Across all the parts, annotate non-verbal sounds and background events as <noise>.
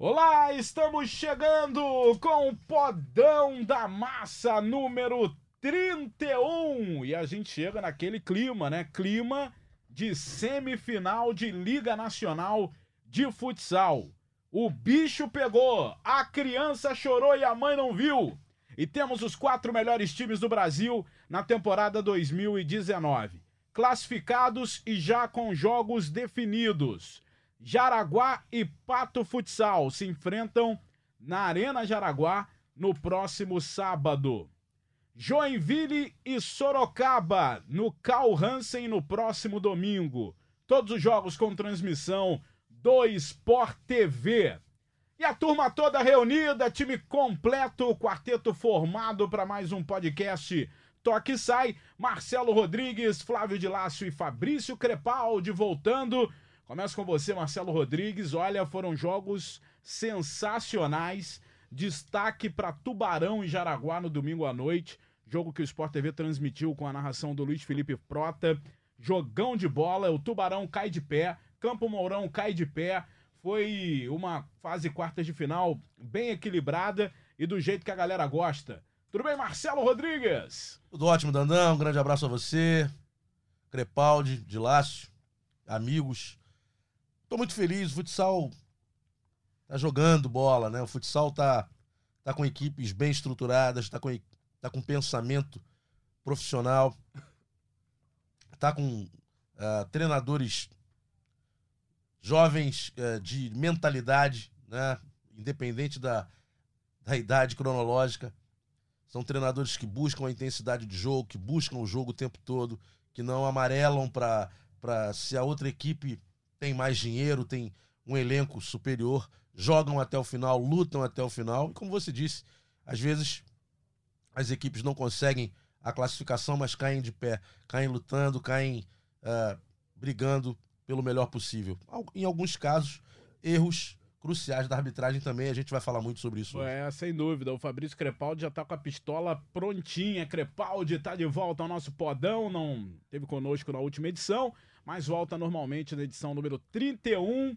Olá, estamos chegando com o Podão da Massa número 31. E a gente chega naquele clima, né? Clima de semifinal de Liga Nacional de Futsal. O bicho pegou, a criança chorou e a mãe não viu. E temos os quatro melhores times do Brasil na temporada 2019. Classificados e já com jogos definidos. Jaraguá e Pato Futsal se enfrentam na Arena Jaraguá no próximo sábado. Joinville e Sorocaba no Cal Hansen no próximo domingo. Todos os jogos com transmissão do Sport TV. E a turma toda reunida, time completo, quarteto formado para mais um podcast Toque Sai. Marcelo Rodrigues, Flávio de Lácio e Fabrício Crepaldi voltando Começo com você, Marcelo Rodrigues. Olha, foram jogos sensacionais. Destaque para Tubarão e Jaraguá no domingo à noite. Jogo que o Sport TV transmitiu com a narração do Luiz Felipe Prota. Jogão de bola, o Tubarão cai de pé, Campo Mourão cai de pé. Foi uma fase quartas de final bem equilibrada e do jeito que a galera gosta. Tudo bem, Marcelo Rodrigues? Tudo ótimo, Dandão. Um grande abraço a você, Crepaldi, de Lácio, amigos. Tô muito feliz, o futsal tá jogando bola, né? O futsal tá, tá com equipes bem estruturadas, tá com, tá com pensamento profissional, tá com uh, treinadores jovens uh, de mentalidade, né? Independente da, da idade cronológica. São treinadores que buscam a intensidade de jogo, que buscam o jogo o tempo todo, que não amarelam para se a outra equipe tem mais dinheiro, tem um elenco superior, jogam até o final, lutam até o final. E como você disse, às vezes as equipes não conseguem a classificação, mas caem de pé, caem lutando, caem uh, brigando pelo melhor possível. Em alguns casos, erros cruciais da arbitragem também, a gente vai falar muito sobre isso. É, sem dúvida. O Fabrício Crepaldi já tá com a pistola prontinha. Crepaldi tá de volta ao nosso podão, não teve conosco na última edição, mas volta normalmente na edição número 31.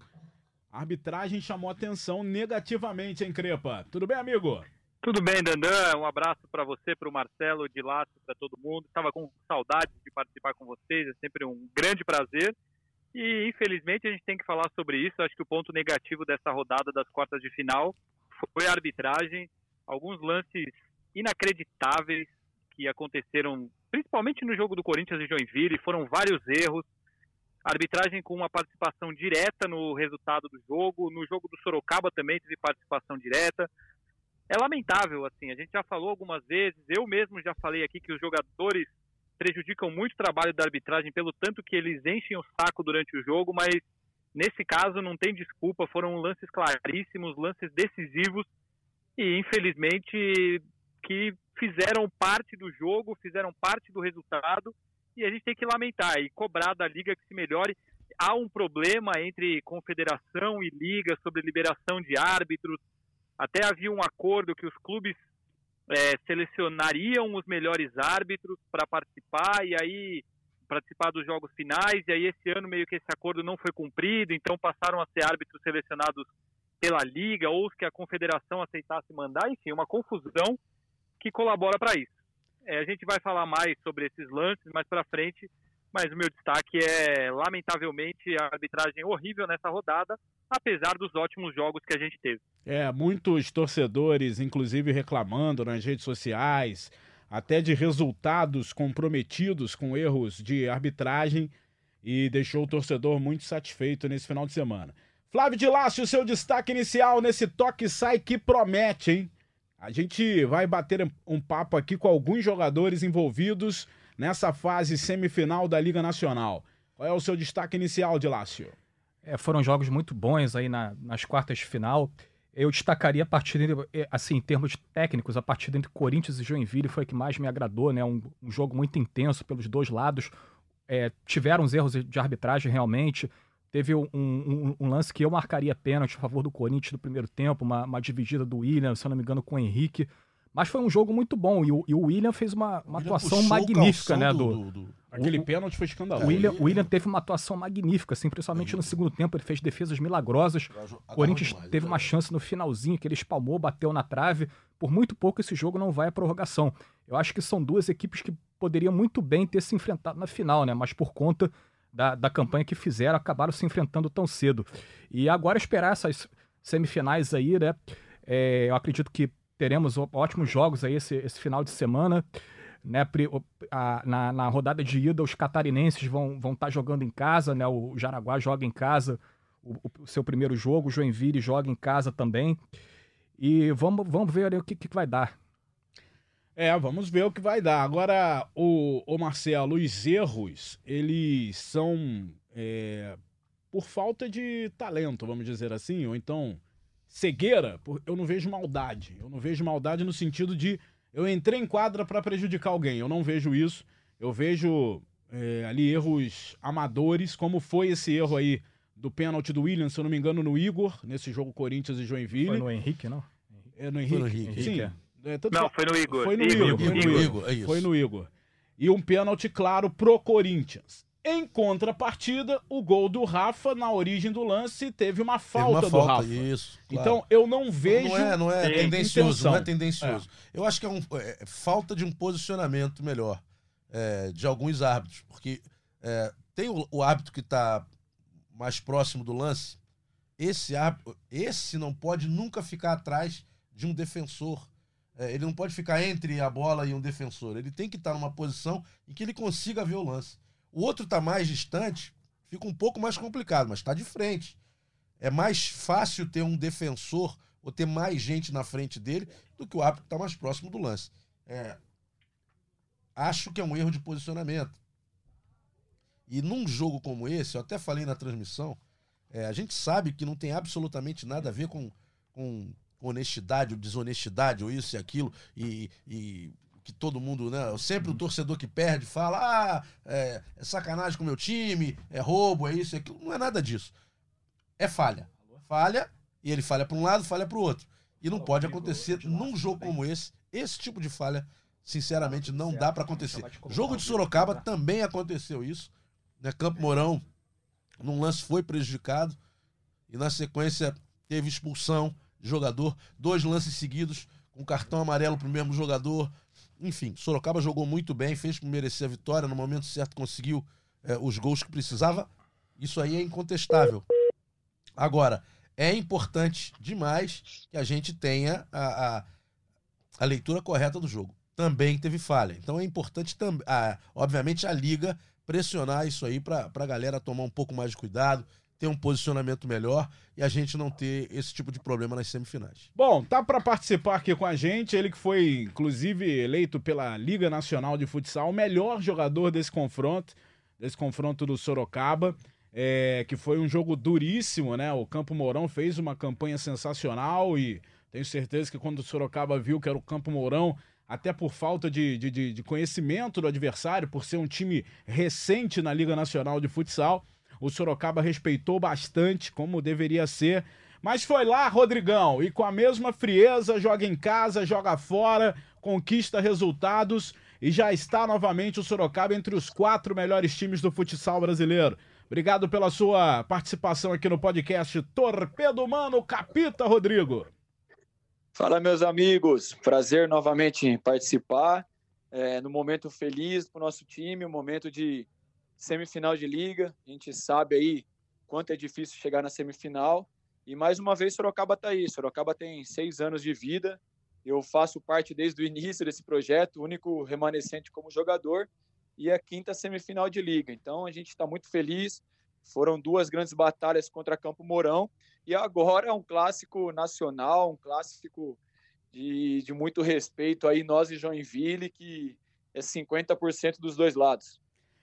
A arbitragem chamou atenção negativamente, hein, Crepa? Tudo bem, amigo? Tudo bem, Dandan. Um abraço para você, para o Marcelo, de Laço, para todo mundo. Estava com saudade de participar com vocês, é sempre um grande prazer. E infelizmente a gente tem que falar sobre isso. Acho que o ponto negativo dessa rodada das quartas de final foi a arbitragem. Alguns lances inacreditáveis que aconteceram, principalmente no jogo do Corinthians e Joinville. Foram vários erros arbitragem com uma participação direta no resultado do jogo. No jogo do Sorocaba também teve participação direta. É lamentável, assim, a gente já falou algumas vezes, eu mesmo já falei aqui que os jogadores prejudicam muito o trabalho da arbitragem pelo tanto que eles enchem o saco durante o jogo, mas nesse caso não tem desculpa, foram lances claríssimos, lances decisivos e infelizmente que fizeram parte do jogo, fizeram parte do resultado e a gente tem que lamentar e cobrar da liga que se melhore. Há um problema entre confederação e liga sobre liberação de árbitros. Até havia um acordo que os clubes é, selecionariam os melhores árbitros para participar e aí participar dos jogos finais. E aí esse ano meio que esse acordo não foi cumprido, então passaram a ser árbitros selecionados pela liga ou os que a confederação aceitasse mandar. Enfim, uma confusão que colabora para isso. É, a gente vai falar mais sobre esses lances mais para frente, mas o meu destaque é, lamentavelmente, a arbitragem horrível nessa rodada, apesar dos ótimos jogos que a gente teve. É, muitos torcedores, inclusive, reclamando nas redes sociais, até de resultados comprometidos com erros de arbitragem, e deixou o torcedor muito satisfeito nesse final de semana. Flávio de Lácio, seu destaque inicial nesse toque sai que promete, hein? A gente vai bater um papo aqui com alguns jogadores envolvidos nessa fase semifinal da Liga Nacional. Qual é o seu destaque inicial, Dilácio? É, foram jogos muito bons aí na, nas quartas de final. Eu destacaria a partida, é, assim, em termos técnicos, a partida entre Corinthians e Joinville foi a que mais me agradou, né? Um, um jogo muito intenso pelos dois lados. É, tiveram os erros de arbitragem realmente. Teve um, um, um, lance que eu marcaria pênalti a favor do Corinthians no primeiro tempo, uma, uma dividida do William, se eu não me engano, com o Henrique. Mas foi um jogo muito bom e o, e o William fez uma, uma atuação magnífica, né? Do, do, do, Aquele O- pênalti foi O escandaloso. William, o William teve uma atuação magnífica, assim, principalmente no segundo tempo. Ele fez defesas milagrosas. O Corinthians teve uma chance no finalzinho que ele espalmou, bateu na trave. Por muito pouco esse jogo não vai à prorrogação. Eu acho que são duas equipes que poderiam muito bem ter se enfrentado na final, né? Mas por conta da, da campanha que fizeram, acabaram se enfrentando tão cedo. E agora esperar essas semifinais aí, né? É, eu acredito que teremos ótimos jogos aí esse, esse final de semana. Né, a- na, na rodada de ida, os catarinenses vão estar vão tá jogando em casa, né? O Jaraguá joga em casa o, o seu primeiro jogo, o Joinville joga em casa também. E vamos, vamos ver o que, que vai dar. É, vamos ver o que vai dar. Agora, o, o Marcelo, os erros, eles são é, por falta de talento, vamos dizer assim, ou então cegueira. por- eu não vejo maldade. Eu não vejo maldade no sentido de eu entrei em quadra para prejudicar alguém. Eu não vejo isso. Eu vejo é, ali erros amadores, como foi esse erro aí do pênalti do Williams, se eu não me engano, no Igor, nesse jogo Corinthians e Joinville. Foi no Henrique, não? É no Henrique. no Henrique. Sim. É, tanto Não, foi no Igor. Foi no Igor, Igor. Foi no Igor, Igor. Igor, é isso. Foi no Igor. E um pênalti claro pro Corinthians. Em contrapartida, o gol do Rafa, na origem do lance, teve uma Teve falta, uma do falta, Rafa. isso. claro. Então, eu não vejo. Não é, não é tendencioso, intenção. não é tendencioso. Eu acho que é, um, é- é falta de um posicionamento melhor é, de alguns árbitros, porque é, tem o, o árbitro que está mais próximo do lance. Esse árbitro, esse não pode nunca ficar atrás de um defensor. É, ele não pode ficar entre a bola e um defensor. Ele tem que estar numa posição em que ele consiga ver o lance. O outro está mais distante, fica um pouco mais complicado, mas está de frente. É mais fácil ter um defensor ou ter mais gente na frente dele do que o árbitro que está mais próximo do lance. É, acho que é um erro de posicionamento. E num jogo como esse, eu até falei na transmissão, é, a gente sabe que não tem absolutamente nada a ver com, com honestidade ou desonestidade, ou isso e aquilo, e, e que todo mundo, né? Sempre o torcedor que perde fala: ah, é, é sacanagem com o meu time, é roubo, é isso e aquilo. Não é nada disso. É falha. Falha, e ele falha para um lado, falha para o outro. E não pode acontecer num jogo como esse. Esse tipo de falha, sinceramente, não dá para acontecer. Jogo de Sorocaba também aconteceu isso. Né? Campo Mourão, num lance, foi prejudicado. E na sequência teve expulsão jogador. Dois lances seguidos, com cartão amarelo para o mesmo jogador. Enfim, Sorocaba jogou muito bem, fez por merecer a vitória. No momento certo conseguiu eh, os gols que precisava. Isso aí é incontestável. Agora, é importante demais que a gente tenha a, a, a leitura correta do jogo. Também teve falha. Então é importante, tam, a, obviamente, a Liga pressionar isso aí para a galera tomar um pouco mais de cuidado, ter um posicionamento melhor e a gente não ter esse tipo de problema nas semifinais. Bom, tá para participar aqui com a gente, ele que foi inclusive eleito pela Liga Nacional de Futsal o melhor jogador desse confronto, desse confronto do Sorocaba, é, que foi um jogo duríssimo, né? O Campo Mourão fez uma campanha sensacional e tenho certeza que quando o Sorocaba viu que era o Campo Mourão, até por falta de, de, de- de conhecimento do adversário, por ser um time recente na Liga Nacional de Futsal, o Sorocaba respeitou bastante, como deveria ser. Mas foi lá, Rodrigão, e com a mesma frieza, joga em casa, joga fora, conquista resultados e já está novamente o Sorocaba entre os quatro melhores times do futsal brasileiro. Obrigado pela sua participação aqui no podcast Torpedo Humano Capita, Rodrigo. Fala, meus amigos. Prazer novamente participar. É, no momento feliz para o nosso time, um momento de semifinal de liga. A gente sabe aí quanto é difícil chegar na semifinal. E mais uma vez, Sorocaba está aí. Sorocaba tem seis anos de vida. Eu faço parte desde o início desse projeto, único remanescente como jogador. E a quinta semifinal de liga. Então a gente está muito feliz. Foram duas grandes batalhas contra Campo Mourão. E agora um clássico nacional, um clássico de, de muito respeito aí, nós e Joinville, que é 50% dos dois lados.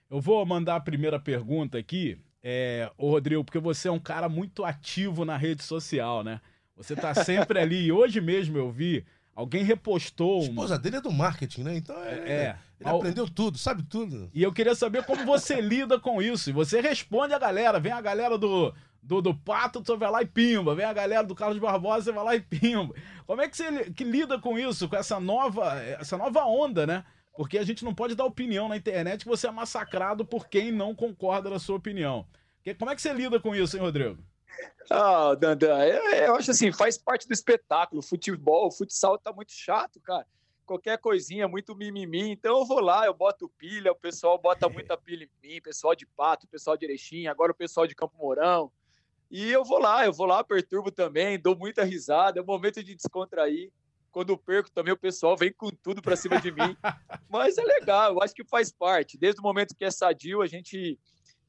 Eu vou mandar a primeira pergunta aqui, é, ô Rodrigo, porque você é um cara muito ativo na rede social, né? Você tá sempre ali. E hoje mesmo eu vi, alguém repostou A uma. esposa dele é do marketing, né? Então é, É. ele aprendeu tudo, sabe tudo. E eu queria saber como você <laughs> lida com isso. E você responde a galera. Vem a galera do, do, do Pato, você vai lá e pimba. Vem a galera do Carlos Barbosa, você vai lá e pimba. Como é que você que lida com isso, com essa nova, essa nova onda, né? Porque a gente não pode dar opinião na internet que você é massacrado por quem não concorda da sua opinião. Como é que você lida com isso, hein, Rodrigo? Ah, Dandan, eu, eu acho assim, faz parte do espetáculo. Futebol, o futsal tá muito chato, cara. Qualquer coisinha, muito mimimi. Então eu vou lá, eu boto pilha, o pessoal bota muita pilha em mim, pessoal de Pato, pessoal de Erechim, agora o pessoal de Campo Mourão. E eu vou lá, eu vou lá, perturbo também, dou muita risada, é um momento de descontrair. Quando eu perco também, o pessoal vem com tudo para cima de mim. <laughs> Mas é legal, eu acho que faz parte. Desde o momento que é sadio, a gente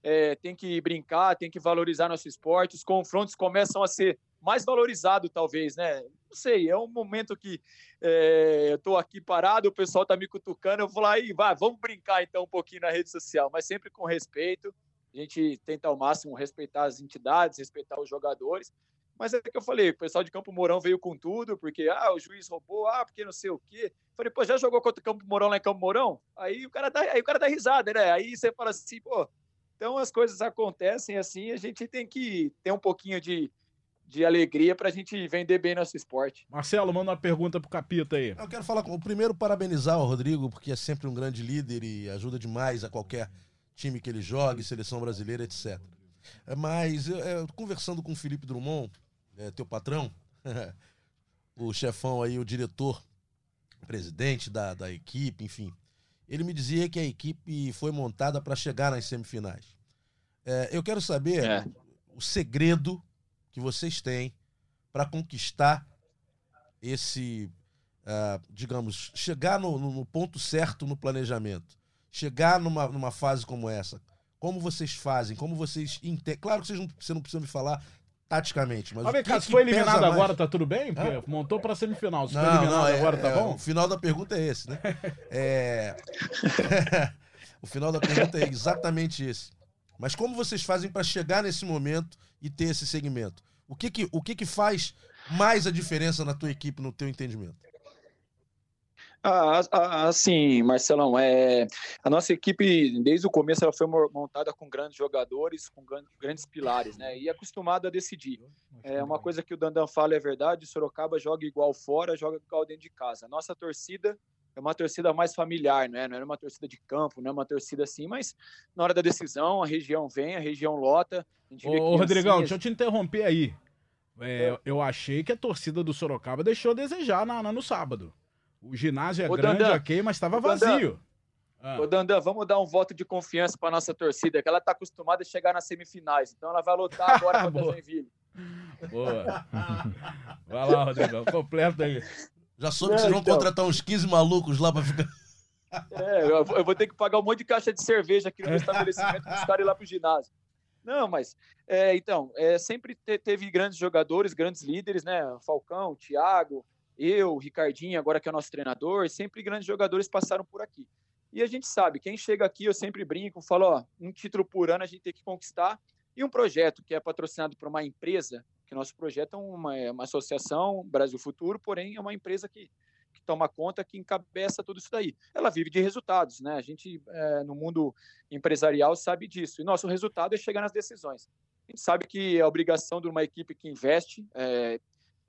é, tem que brincar, tem que valorizar nosso esporte. Os confrontos começam a ser mais valorizados, talvez, né? Não sei, é um momento que é, eu estou aqui parado, o pessoal está me cutucando, eu vou lá e vai, vamos brincar então um pouquinho na rede social, mas sempre com respeito. A gente tenta ao máximo respeitar as entidades, respeitar os jogadores. Mas é que eu falei, o pessoal de Campo Mourão veio com tudo, porque ah, o juiz roubou, ah, porque não sei o quê. Falei, pô, já jogou contra o Campo Mourão lá em Campo Mourão? Aí o cara dá, aí o cara dá risada, né? Aí você fala assim, pô, então as coisas acontecem assim, a gente tem que ter um pouquinho de, de alegria para a gente vender bem nosso esporte. Marcelo, manda uma pergunta pro Capita aí. Eu quero falar com o primeiro parabenizar o Rodrigo, porque é sempre um grande líder e ajuda demais a qualquer time que ele jogue, seleção brasileira, etc. Mas eu, eu, conversando com o Felipe Drummond, é, teu patrão, <laughs> o chefão aí, o diretor, presidente da, da equipe, enfim. Ele me dizia que a equipe foi montada para chegar nas semifinais. É, eu quero saber é. o segredo que vocês têm para conquistar esse, uh, digamos, chegar no, no, ponto certo no planejamento, chegar numa, numa fase como essa. Como vocês fazem? Como vocês? Claro que vocês não, você não precisa me falar taticamente. Mas, mas cá, se foi eliminado agora, tá tudo bem? Hã? Montou pra semifinal. Se não, foi eliminado não, é, agora, tá é, bom? O final da pergunta é esse, né? <laughs> é... <laughs> o final da pergunta é exatamente esse. Mas como vocês fazem para chegar nesse momento e ter esse segmento? O que que, o que que faz mais a diferença na tua equipe, no teu entendimento? Ah, assim, Marcelão, é, a nossa equipe, desde o começo, ela foi montada com grandes jogadores, com grandes pilares, né? E acostumado a decidir. É uma coisa que o Dandan fala é verdade: Sorocaba joga igual fora, joga igual dentro de casa. A nossa torcida é uma torcida mais familiar, né? não é uma torcida de campo, não é uma torcida assim, mas na hora da decisão, a região vem, a região lota. A Ô, Rodrigão, deixa eu te interromper aí. É, é, eu achei que a torcida do Sorocaba deixou a desejar na, na no sábado. O ginásio é Ô, grande, Dandan, ok, mas estava vazio. Ah. Ô, Dandan, vamos dar um voto de confiança para nossa torcida, que ela está acostumada a chegar nas semifinais. Então ela vai lutar agora <laughs> contra o Joinville. Boa. <laughs> Vai lá, Rodrigão, completa aí. Já soube que vocês vão então... contratar uns 15 malucos lá para ficar. <laughs> É, eu vou ter que pagar um monte de caixa de cerveja aqui no estabelecimento para os caras ir lá pro ginásio. Não, mas é, então, é, sempre te, teve grandes jogadores, grandes líderes, né? Falcão, Thiago, eu, Ricardinho, agora que é o nosso treinador, sempre grandes jogadores passaram por aqui. E a gente sabe, quem chega aqui, eu sempre brinco, falo, ó, um título por ano a gente tem que conquistar, e um projeto que é patrocinado por uma empresa, que nosso projeto é uma, é uma associação Brasil Futuro, porém é uma empresa que, que toma conta, que encabeça tudo isso daí. Ela vive de resultados, né? A gente, é, no mundo empresarial, sabe disso. E nosso resultado é chegar nas decisões. A gente sabe que é obrigação de uma equipe que investe, é,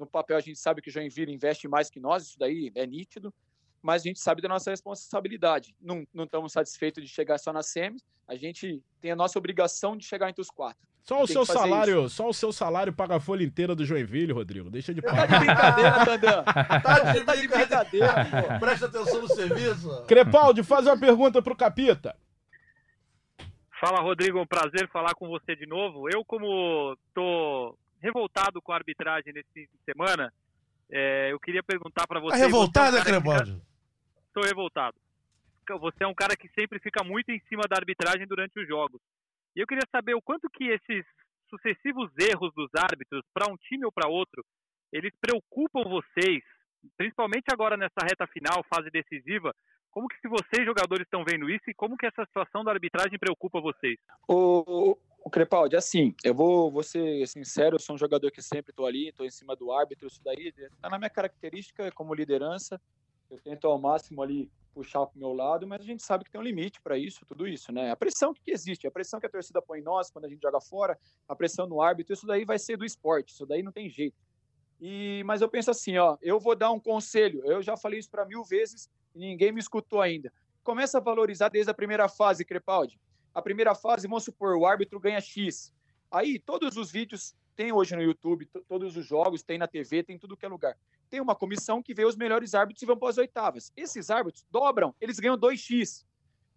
no papel a gente sabe que o Joinville investe mais que nós, isso daí é nítido, mas a gente sabe da nossa responsabilidade. Não, não estamos satisfeitos de chegar só na SEMI, a gente tem a nossa obrigação de chegar entre os quatro. Só o seu salário, isso. só o seu salário paga a folha inteira do Joinville, Rodrigo. Deixa de pagar. Tá de brincadeira, Dandan. tá <laughs> de, tá de brincadeira, pô. Presta atenção no serviço. Crepaldi, faz uma pergunta pro Capita. Fala, Rodrigo. Um prazer falar com você de novo. Eu, como tô revoltado com a arbitragem nesse fim de semana. É, eu queria perguntar para você. Tá revoltado, é um Estou revoltado. Você é um cara que sempre fica muito em cima da arbitragem durante os jogos. E eu queria saber o quanto que esses sucessivos erros dos árbitros, para um time ou para outro, eles preocupam vocês, principalmente agora nessa reta final, fase decisiva. Como que se vocês jogadores estão vendo isso e como que essa situação da arbitragem preocupa vocês? O, o Crepaldi, assim, eu vou, vou ser sincero, eu sou um jogador que sempre estou ali, estou em cima do árbitro, isso daí está na minha característica como liderança. Eu tento ao máximo ali puxar para o meu lado, mas a gente sabe que tem um limite para isso, tudo isso, né? A pressão que existe, a pressão que a torcida põe em nós quando a gente joga fora, a pressão no árbitro, isso daí vai ser do esporte, isso daí não tem jeito. E, mas eu penso assim, ó, eu vou dar um conselho, eu já falei isso para mil vezes e ninguém me escutou ainda. começa a valorizar desde a primeira fase, Crepaldi. A primeira fase, vamos supor, o árbitro ganha X. Aí, todos os vídeos tem hoje no YouTube, todos os jogos, tem na TV, tem tudo que é lugar. Tem uma comissão que vê os melhores árbitros e vão para as oitavas. Esses árbitros dobram, eles ganham 2x.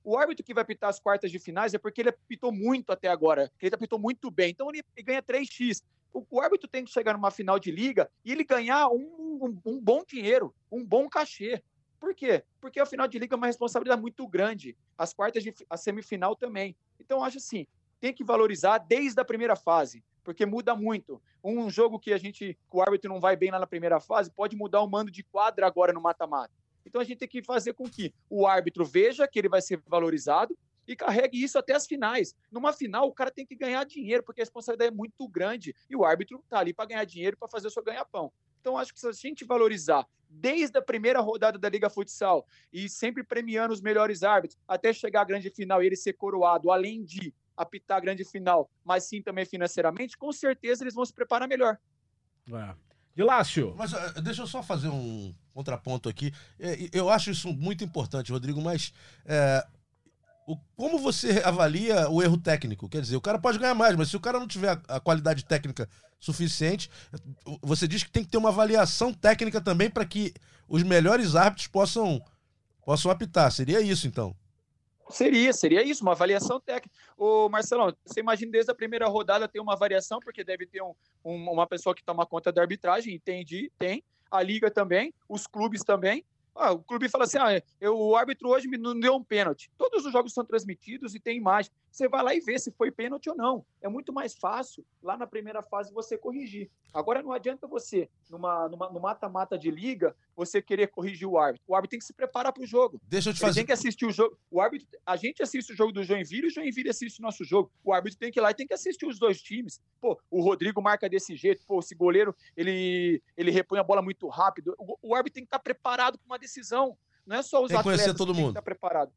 O árbitro que vai apitar as quartas de finais é porque ele apitou muito até agora, ele apitou muito bem, então ele, ganha 3x. O, o, árbitro tem que chegar numa final de liga e ele ganhar um, um, um bom dinheiro, um bom cachê. Por quê? Porque a final de liga é uma responsabilidade muito grande. As quartas de a semifinal também. Então, acho assim, tem que valorizar desde a primeira fase, porque muda muito. Um jogo que a gente, o árbitro não vai bem lá na primeira fase, pode mudar o mando de quadra agora no mata-mata. Então a gente tem que fazer com que o árbitro veja que ele vai ser valorizado e carregue isso até as finais. Numa final, o cara tem que ganhar dinheiro, porque a responsabilidade é muito grande e o árbitro está ali para ganhar dinheiro, para fazer o seu ganha-pão. Então, acho que se a gente valorizar desde a primeira rodada da Liga Futsal e sempre premiando os melhores árbitros até chegar à grande final e ele ser coroado, além de apitar a grande final, mas sim também financeiramente, com certeza eles vão se preparar melhor. É. Lácio. Mas uh, deixa eu só fazer um contraponto aqui. É, eu acho isso muito importante, Rodrigo, mas é, o, como você avalia o erro técnico? Quer dizer, o cara pode ganhar mais, mas se o cara não tiver a, a qualidade técnica suficiente, você diz que tem que ter uma avaliação técnica também para que os melhores árbitros possam, possam apitar. Seria isso, então? Seria, seria isso, uma avaliação técnica. Ô, Marcelão, você imagina desde a primeira rodada ter uma variação, porque deve ter um, um, uma pessoa que toma conta da arbitragem, entende? Tem. A liga também, os clubes também. Ah, o clube fala assim: ah, eu, o árbitro hoje me não deu um pênalti. Todos os jogos são transmitidos e tem imagem. Você vai lá e vê se foi pênalti ou não. É muito mais fácil lá na primeira fase você corrigir. Agora não adianta você, numa, numa, no mata-mata de liga, você querer corrigir o árbitro. O árbitro tem que se preparar para o jogo. Deixa eu te fazer. Ele tem que assistir o jogo. O árbitro, a gente assiste o jogo do Joinville e o Joinville assiste o nosso jogo. O árbitro tem que ir lá e tem que assistir os dois times. Pô, o Rodrigo marca desse jeito. Pô, esse goleiro, ele, ele repõe a bola muito rápido. O, o árbitro tem que estar preparado para uma decisão. Não é só os tem atletas que mundo. tem que estar preparado.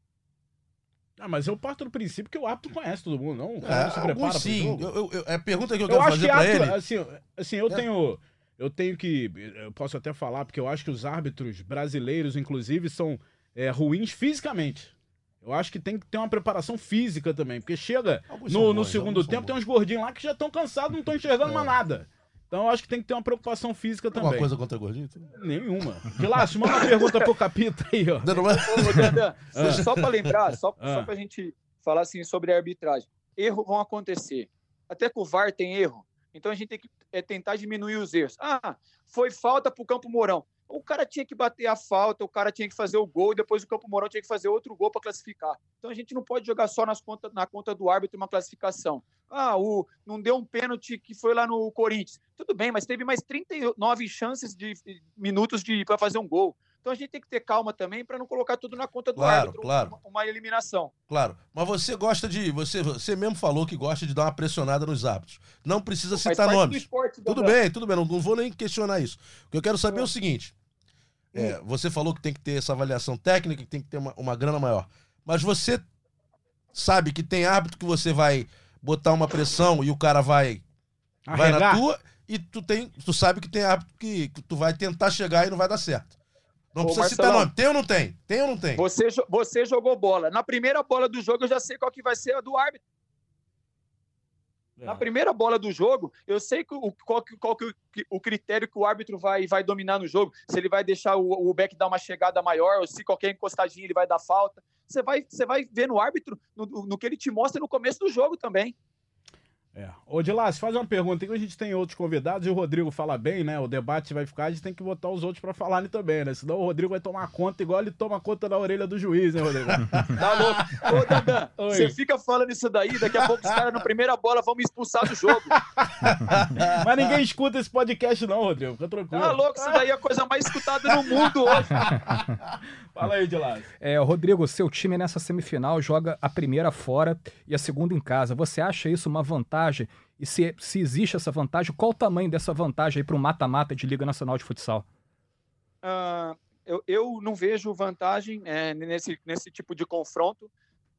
Ah, mas eu parto do princípio que o árbitro conhece todo mundo, não? O É, cara não se prepara sim. Eu, eu, eu- é a pergunta que eu Eu quero acho fazer que pra árbitro, ele. assim, assim, eu É. tenho eu tenho que eu posso até falar porque eu acho que os árbitros brasileiros inclusive são é, ruins fisicamente. Eu acho que tem que ter uma preparação física também, porque chega Alguns no, bons, no segundo tempo bons. tem uns gordinhos lá que já estão cansados, não estão enxergando <laughs> É. mais nada. Então eu acho que tem que ter uma preocupação física Alguma também. coisa contra gordinho? Nenhuma. Gilácio, manda uma pergunta pro Capita aí, ó. Não, não é? Ô, Dandan, <laughs> Ah. só para lembrar, só, Ah. só para a gente falar assim sobre a arbitragem. Erros vão acontecer. Até com o VAR tem erro. Então a gente tem que é, tentar diminuir os erros. Ah, foi falta para o Campo Mourão. O cara tinha que bater a falta, o cara tinha que fazer o gol, e depois o Campo Mourão tinha que fazer outro gol para classificar. Então a gente não pode jogar só nas conta, na conta do árbitro uma classificação. Ah, o, não deu um pênalti que foi lá no Corinthians. Tudo bem, mas teve mais 39 chances de minutos de para fazer um gol. Então a gente tem que ter calma também para não colocar tudo na conta do Claro, árbitro. claro. Uma, uma eliminação. Claro. Mas você gosta de. Você, você mesmo falou que gosta de dar uma pressionada nos árbitros. Não precisa citar nomes. esporte, Tudo Dandão. bem, tudo bem, não, não vou nem questionar isso. O que eu quero saber é o seguinte: é, você falou que tem que ter essa avaliação técnica, que tem que ter uma, uma grana maior. Mas você sabe que tem árbitro que você vai botar uma pressão e o cara vai, vai na tua, e tu, tem, tu sabe que tem árbitro que, que tu vai tentar chegar e não vai dar certo. Não Ô, precisa citar Marcelão. nome. Tem ou não tem? Tem ou não tem? Você, você jogou bola. Na primeira bola do jogo, eu já sei qual que vai ser a do árbitro. É. Na primeira bola do jogo, eu sei que o, qual, que- qual que o, que- o critério que o árbitro vai, vai dominar no jogo. Se ele vai deixar o, o back dar uma chegada maior, ou se qualquer encostadinha ele vai dar falta. Você vai, você vai ver no árbitro, no, no que ele te mostra no começo do jogo também. É. Ô, Dilas, faz uma pergunta. que A gente tem outros convidados e o Rodrigo fala bem, né? O debate vai ficar, a gente tem que botar os outros pra falarem também, né? Senão o Rodrigo vai tomar conta igual ele toma conta da orelha do juiz, hein, Rodrigo? <laughs> Tá louco? Ô, Oi. você fica falando isso daí, daqui a pouco os caras na primeira bola vão me expulsar do jogo. <laughs> Mas ninguém escuta esse podcast, não, Rodrigo. Fica tranquilo. Tá louco? Isso daí é a coisa mais escutada no mundo hoje. <laughs> Fala aí, Dilas. É, Rodrigo, seu time nessa semifinal joga a primeira fora e a segunda em casa. Você acha isso uma vantagem? E se, se existe essa vantagem, qual o tamanho dessa vantagem aí para o mata-mata de Liga Nacional de Futsal? Ah, eu, eu não vejo vantagem é, nesse, nesse tipo de confronto.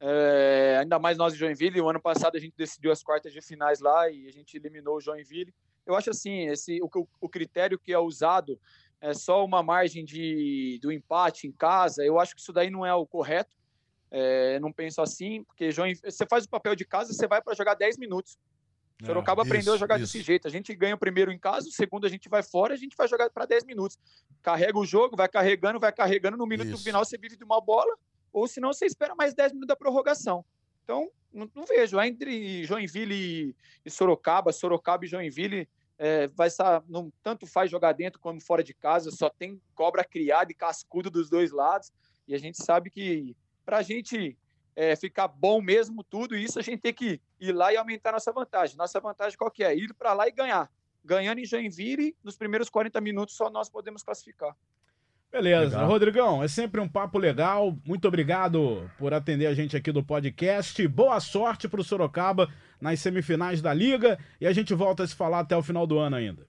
É, ainda mais nós de Joinville. O ano passado a gente decidiu as quartas de finais lá e a gente eliminou o Joinville. Eu acho assim, esse, o, o critério que é usado é só uma margem de, do empate em casa. Eu acho que isso daí não é o correto. É, não penso assim, porque você faz o papel de casa, você vai para jogar 10 minutos. O Sorocaba É, aprendeu a jogar isso. desse jeito. A gente ganha o primeiro em casa, o segundo a gente vai fora, a gente vai jogar para 10 minutos. Carrega o jogo, vai carregando, vai carregando. No minuto Isso. final você vive de uma bola, ou senão você espera mais 10 minutos da prorrogação. Então, não, não vejo. Entre Joinville e, e Sorocaba, Sorocaba e Joinville, é, vai estar. Não, tanto faz jogar dentro como fora de casa, só tem cobra criada e cascudo dos dois lados. E a gente sabe que para a gente é, ficar bom mesmo tudo isso, a gente tem que ir lá e aumentar nossa vantagem. Nossa vantagem qual que é? Ir para lá e ganhar. Ganhando em Joinville, nos primeiros 40 minutos só nós podemos classificar. Beleza. Legal. Rodrigão, é sempre um papo legal. Muito obrigado por atender a gente aqui do podcast. Boa sorte pro Sorocaba nas semifinais da Liga e a gente volta a se falar até o final do ano ainda.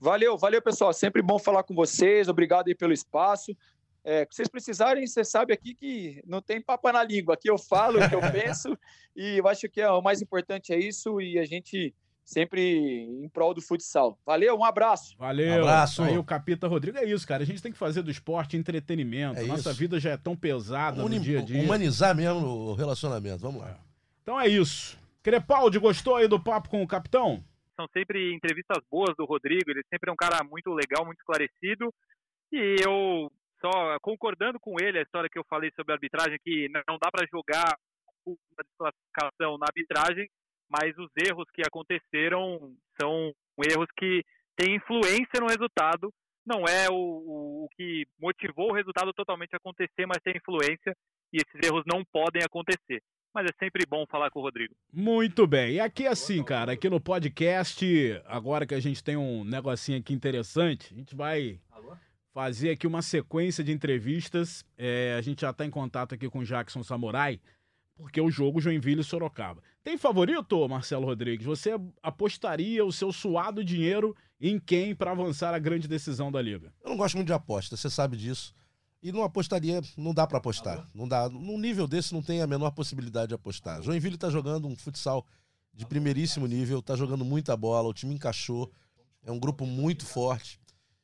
Valeu, valeu, pessoal. Sempre bom falar com vocês. Obrigado aí pelo espaço. É, se vocês precisarem, você sabe aqui que não tem papo na língua. Aqui eu falo o que eu <laughs> penso e eu acho que é, o mais importante é isso e a gente sempre em prol do futsal. Valeu, um abraço. Valeu. Abraço. Aí o Capita Rodrigo. É isso, cara. A gente tem que fazer do esporte entretenimento. É Nossa isso. vida já é tão pesada Uni- no dia a dia. Humanizar mesmo o relacionamento. Vamos lá. Então é isso. Crepaldi, gostou aí do papo com o capitão? são sempre entrevistas boas do Rodrigo, ele sempre é um cara muito legal, muito esclarecido. E eu só concordando com ele, a história que eu falei sobre a arbitragem, que não dá para jogar uma desclassificação na arbitragem, mas os erros que aconteceram são erros que têm influência no resultado. Não é o, o, o que motivou o resultado totalmente a acontecer, mas tem influência e esses erros não podem acontecer. Mas é sempre bom falar com o Rodrigo. Muito bem. E aqui assim, cara, aqui no podcast, agora que a gente tem um negocinho aqui interessante, a gente vai fazer aqui uma sequência de entrevistas. É, a gente já tá em contato aqui com o Jackson Samurai, porque o jogo Joinville e Sorocaba. Tem favorito, Marcelo Rodrigues? Você apostaria o seu suado dinheiro em quem para avançar a grande decisão da liga? Eu não gosto muito de aposta, você sabe disso. E não apostaria, não dá pra apostar. Não dá. Num nível desse não tem a menor possibilidade de apostar. Joinville tá jogando um futsal de primeiríssimo nível, tá jogando muita bola, o time encaixou, é um grupo muito forte.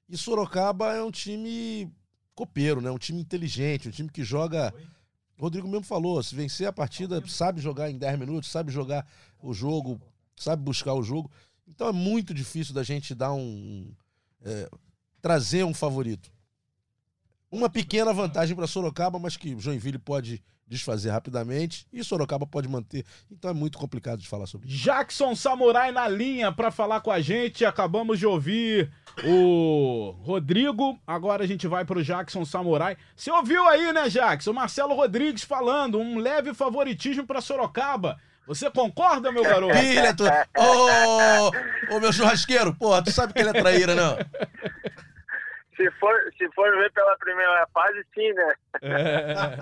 E Sorocaba é um time copeiro, né? Um time inteligente, um time que joga. O Rodrigo mesmo falou, se vencer a partida, sabe jogar em 10 minutos, sabe jogar o jogo, sabe buscar o jogo. Então é muito difícil da gente dar um. é, trazer um favorito. Uma pequena vantagem para Sorocaba, mas que Joinville pode desfazer rapidamente e Sorocaba pode manter. Então é muito complicado de falar sobre isso. Jackson Samurai na linha para falar com a gente. Acabamos de ouvir o Rodrigo. Agora a gente vai pro Jackson Samurai. Você ouviu aí, né, Jackson? Marcelo Rodrigues falando um leve favoritismo para Sorocaba. Você concorda, meu garoto? Filha, tu. Ô, ô, meu churrasqueiro, porra, tu sabe que ele é traíra, não? <laughs> Se for, se for ver pela primeira fase, sim, né? É.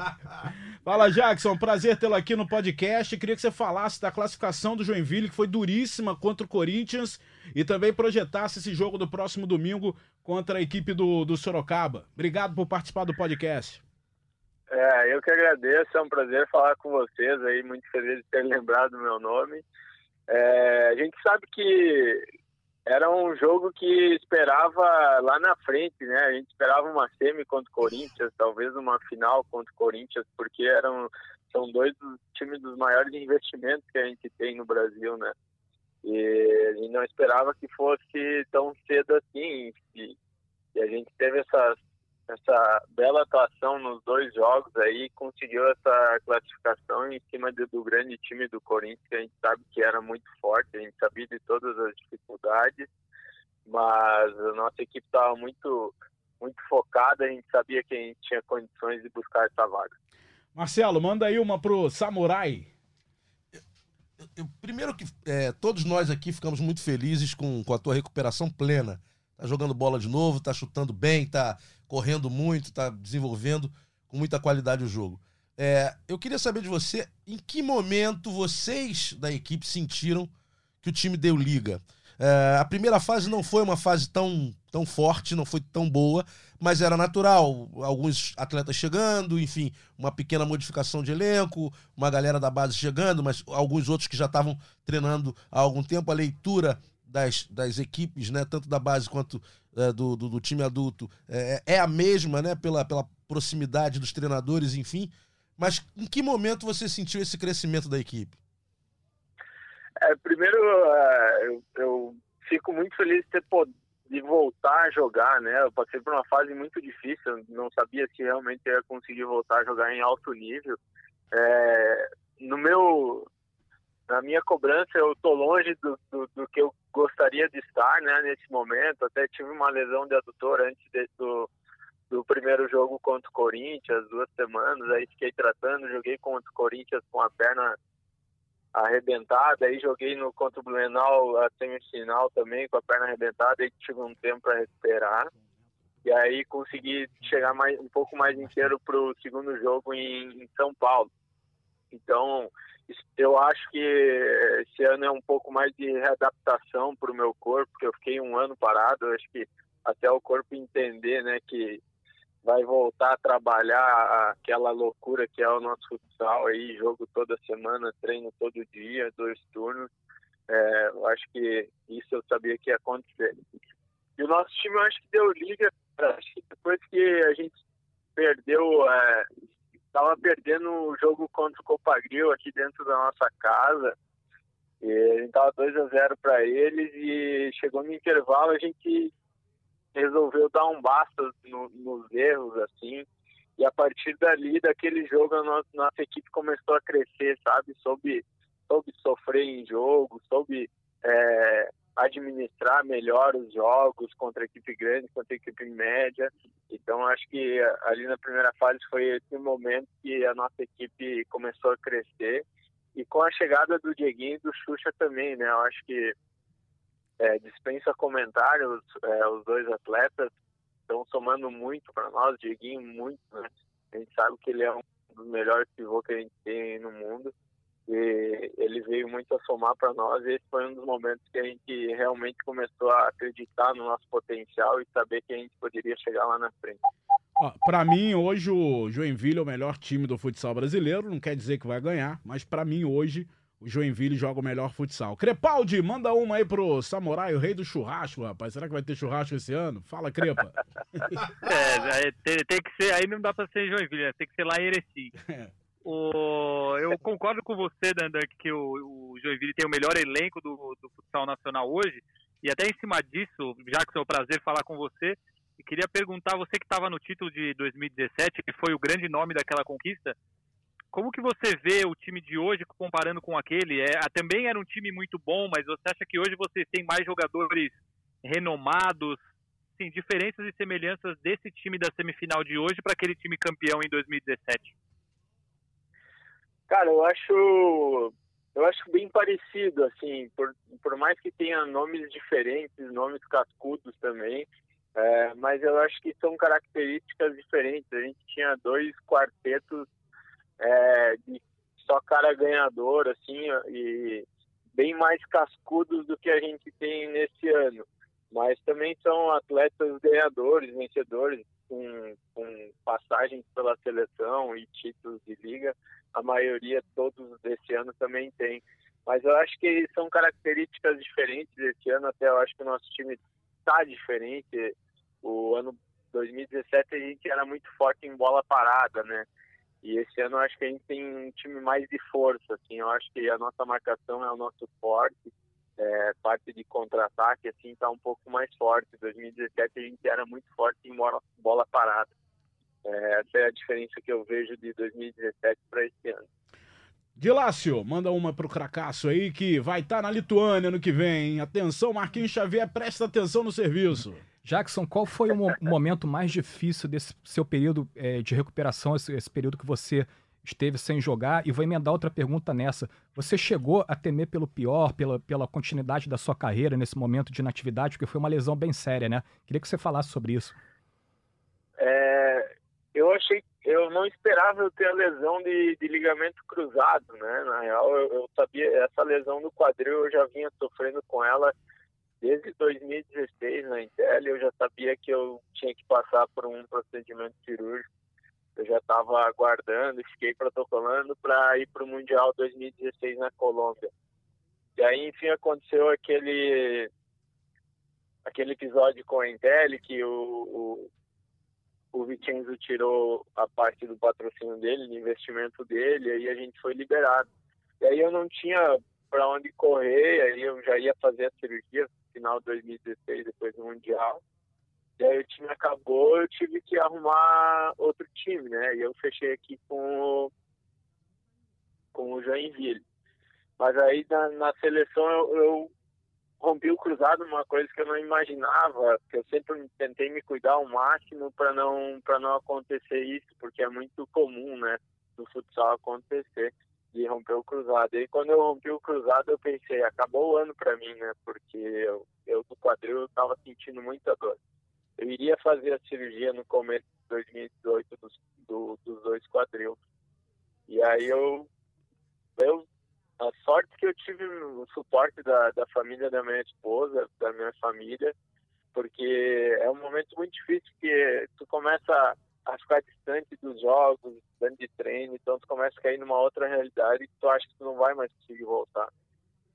Fala, Jackson. Prazer tê-lo aqui no podcast. Queria que você falasse da classificação do Joinville, que foi duríssima contra o Corinthians, e também projetasse esse jogo do próximo domingo contra a equipe do, do Sorocaba. Obrigado por participar do podcast. É, eu que agradeço, é um prazer falar com vocês aí, muito feliz de ter lembrado do meu nome. É, a gente sabe que era um jogo que esperava lá na frente, né? A gente esperava uma semi contra o Corinthians, talvez uma final contra o Corinthians, porque eram são dois dos times dos maiores investimentos que a gente tem no Brasil, né? E, e não esperava que fosse tão cedo assim. E, e a gente teve essa essa bela atuação nos dois jogos aí, conseguiu essa classificação em cima de, do grande time do Corinthians, que a gente sabe que era muito forte, a gente sabia de todas as dificuldades, mas a nossa equipe estava muito, muito focada, a gente sabia que a gente tinha condições de buscar essa vaga. Marcelo, manda aí uma pro Samurai. Eu- primeiro que é, todos nós aqui ficamos muito felizes com, com a tua recuperação plena. Tá jogando bola de novo, tá chutando bem, tá correndo muito, tá desenvolvendo com muita qualidade o jogo. É, eu queria saber de você, em que momento vocês da equipe sentiram que o time deu liga? É, a primeira fase não foi uma fase tão, tão forte, não foi tão boa, mas era natural. Alguns atletas chegando, enfim, uma pequena modificação de elenco, uma galera da base chegando, mas alguns outros que já estavam treinando há algum tempo. A leitura das, das equipes, né, tanto da base quanto é, do, do, do time adulto, é, é a mesma, né, pela, pela proximidade dos treinadores, enfim. Mas em que momento você sentiu esse crescimento da equipe? É, primeiro, é, eu, eu, fico muito feliz de ter podido voltar a jogar, né? Eu passei por uma fase muito difícil, não sabia se realmente ia conseguir voltar a jogar em alto nível. É, no meu, na minha cobrança, eu tô longe do, do, do, que eu gostaria de estar, né? Nesse momento, até tive uma lesão de adutor antes de, do do primeiro jogo contra o Corinthians, duas semanas, aí fiquei tratando, joguei contra o Corinthians com a perna arrebentada, aí joguei no contra o Blumenau a semifinal também com a perna arrebentada, aí tive um tempo para recuperar. E aí consegui chegar mais, um pouco mais inteiro para o segundo jogo em, em São Paulo. Então, eu acho que esse ano é um pouco mais de readaptação para o meu corpo, porque eu fiquei um ano parado. Eu acho que até o corpo entender, né, que vai voltar a trabalhar aquela loucura que é o nosso futsal aí, jogo toda semana, treino todo dia, dois turnos. É, eu acho que isso eu sabia que ia acontecer. E o nosso time eu acho que deu liga, acho que depois que a gente perdeu, estava é, perdendo o jogo contra o Copagril aqui dentro da nossa casa. E a gente estava 2 a 0 para eles e chegou no intervalo a gente resolveu dar um basta no, nos erros, assim. E a partir dali, daquele jogo, a nossa, nossa equipe começou a crescer, sabe? Soube, soube sofrer em jogo, soube é, administrar melhor os jogos contra equipe grande, contra equipe média. Então, acho que ali na primeira fase foi esse momento que a nossa equipe começou a crescer. E com a chegada do Dieguinho e do Xuxa também, né? Eu acho que é, dispensa comentários, é, os dois atletas estão somando muito para nós, Dieguinho muito, né? A gente sabe que ele é um dos melhores pivôs que a gente tem no mundo e ele veio muito a somar para nós e esse foi um dos momentos que a gente realmente começou a acreditar no nosso potencial e saber que a gente poderia chegar lá na frente. Para mim, hoje o Joinville é o melhor time do futsal brasileiro. Não quer dizer que vai ganhar, mas para mim, hoje, o Joinville joga o melhor futsal. Crepaldi, manda uma aí pro Samurai, o rei do churrasco, rapaz. Será que vai ter churrasco esse ano? Fala, Crepa. <laughs> é, tem, tem, que ser, aí não dá pra ser Joinville, né? tem que ser lá em Erechim. <laughs> É. O, eu concordo com você, Dandan, que o, o, Joinville tem o melhor elenco do, do futsal nacional hoje. E até em cima disso, já que é um prazer falar com você, queria perguntar, você que estava no título de 2017, que foi o grande nome daquela conquista, como que você vê o time de hoje comparando com aquele? É, também era um time muito bom, mas você acha que hoje você tem mais jogadores renomados? Sim, diferenças e semelhanças desse time da semifinal de hoje para aquele time campeão em 2017? Cara, eu acho eu acho bem parecido, assim, por, por mais que tenha nomes diferentes, nomes cascudos também, é, mas eu acho que são características diferentes. A gente tinha dois quartetos é, de só cara ganhador, assim, e bem mais cascudos do que a gente tem nesse ano. Mas também são atletas ganhadores, vencedores, com, com passagens pela seleção e títulos de liga. A maioria, todos desse ano, também tem. Mas eu acho que são características diferentes desse ano. Até eu acho que o nosso time está diferente. O ano 2017 a gente era muito forte em bola parada, né? E esse ano eu acho que a gente tem um time mais de força, assim, eu acho que a nossa marcação é o nosso forte, é, parte de contra-ataque, assim, tá um pouco mais forte. Em 2017 a gente era muito forte em bola, bola parada. É, essa é a diferença que eu vejo de 2017 para esse ano. Dilácio, manda uma pro Cracaço aí que vai estar tá na Lituânia no que vem. Atenção, Marquinhos Xavier, presta atenção no serviço. Jackson, qual foi o mo momento mais difícil desse seu período é, de recuperação, esse, esse, período que você esteve sem jogar? E vou emendar outra pergunta nessa. Você chegou a temer pelo pior, pela, pela continuidade da sua carreira nesse momento de inatividade, porque foi uma lesão bem séria, né? Queria que você falasse sobre isso. É, eu achei, eu não esperava eu ter a lesão de, de ligamento cruzado, né? Na real, eu, eu sabia, essa lesão no quadril eu já vinha sofrendo com ela desde 2016 na Intel eu já sabia que eu tinha que passar por um procedimento cirúrgico. Eu já estava aguardando, fiquei protocolando para ir para o Mundial 2016 na Colômbia. E aí, enfim, aconteceu aquele aquele episódio com a Intel que o, o, o Vicenzo tirou a parte do patrocínio dele, do investimento dele, aí a gente foi liberado. E aí eu não tinha para onde correr, aí eu já ia fazer a cirurgia no final de 2016, depois do Mundial. E aí o time acabou, eu tive que arrumar outro time, né? E eu fechei aqui com o, com o Joinville. Mas aí na, na seleção eu, eu rompi o cruzado, uma coisa que eu não imaginava, que eu sempre tentei me cuidar ao máximo para não para não acontecer isso, porque é muito comum, né, no futsal acontecer de romper o cruzado. E quando eu rompi o cruzado, eu pensei, acabou o ano para mim, né, porque eu, eu do quadril eu tava sentindo muita dor. Eu iria fazer a cirurgia no começo de 2018 dos, do, dos dois quadril. E aí eu eu a sorte que eu tive o suporte da, da família da minha esposa, da minha família, porque é um momento muito difícil que tu começa a ficar distante dos jogos, distante de treino, então tu começa a cair numa outra realidade e tu acha que tu não vai mais conseguir voltar.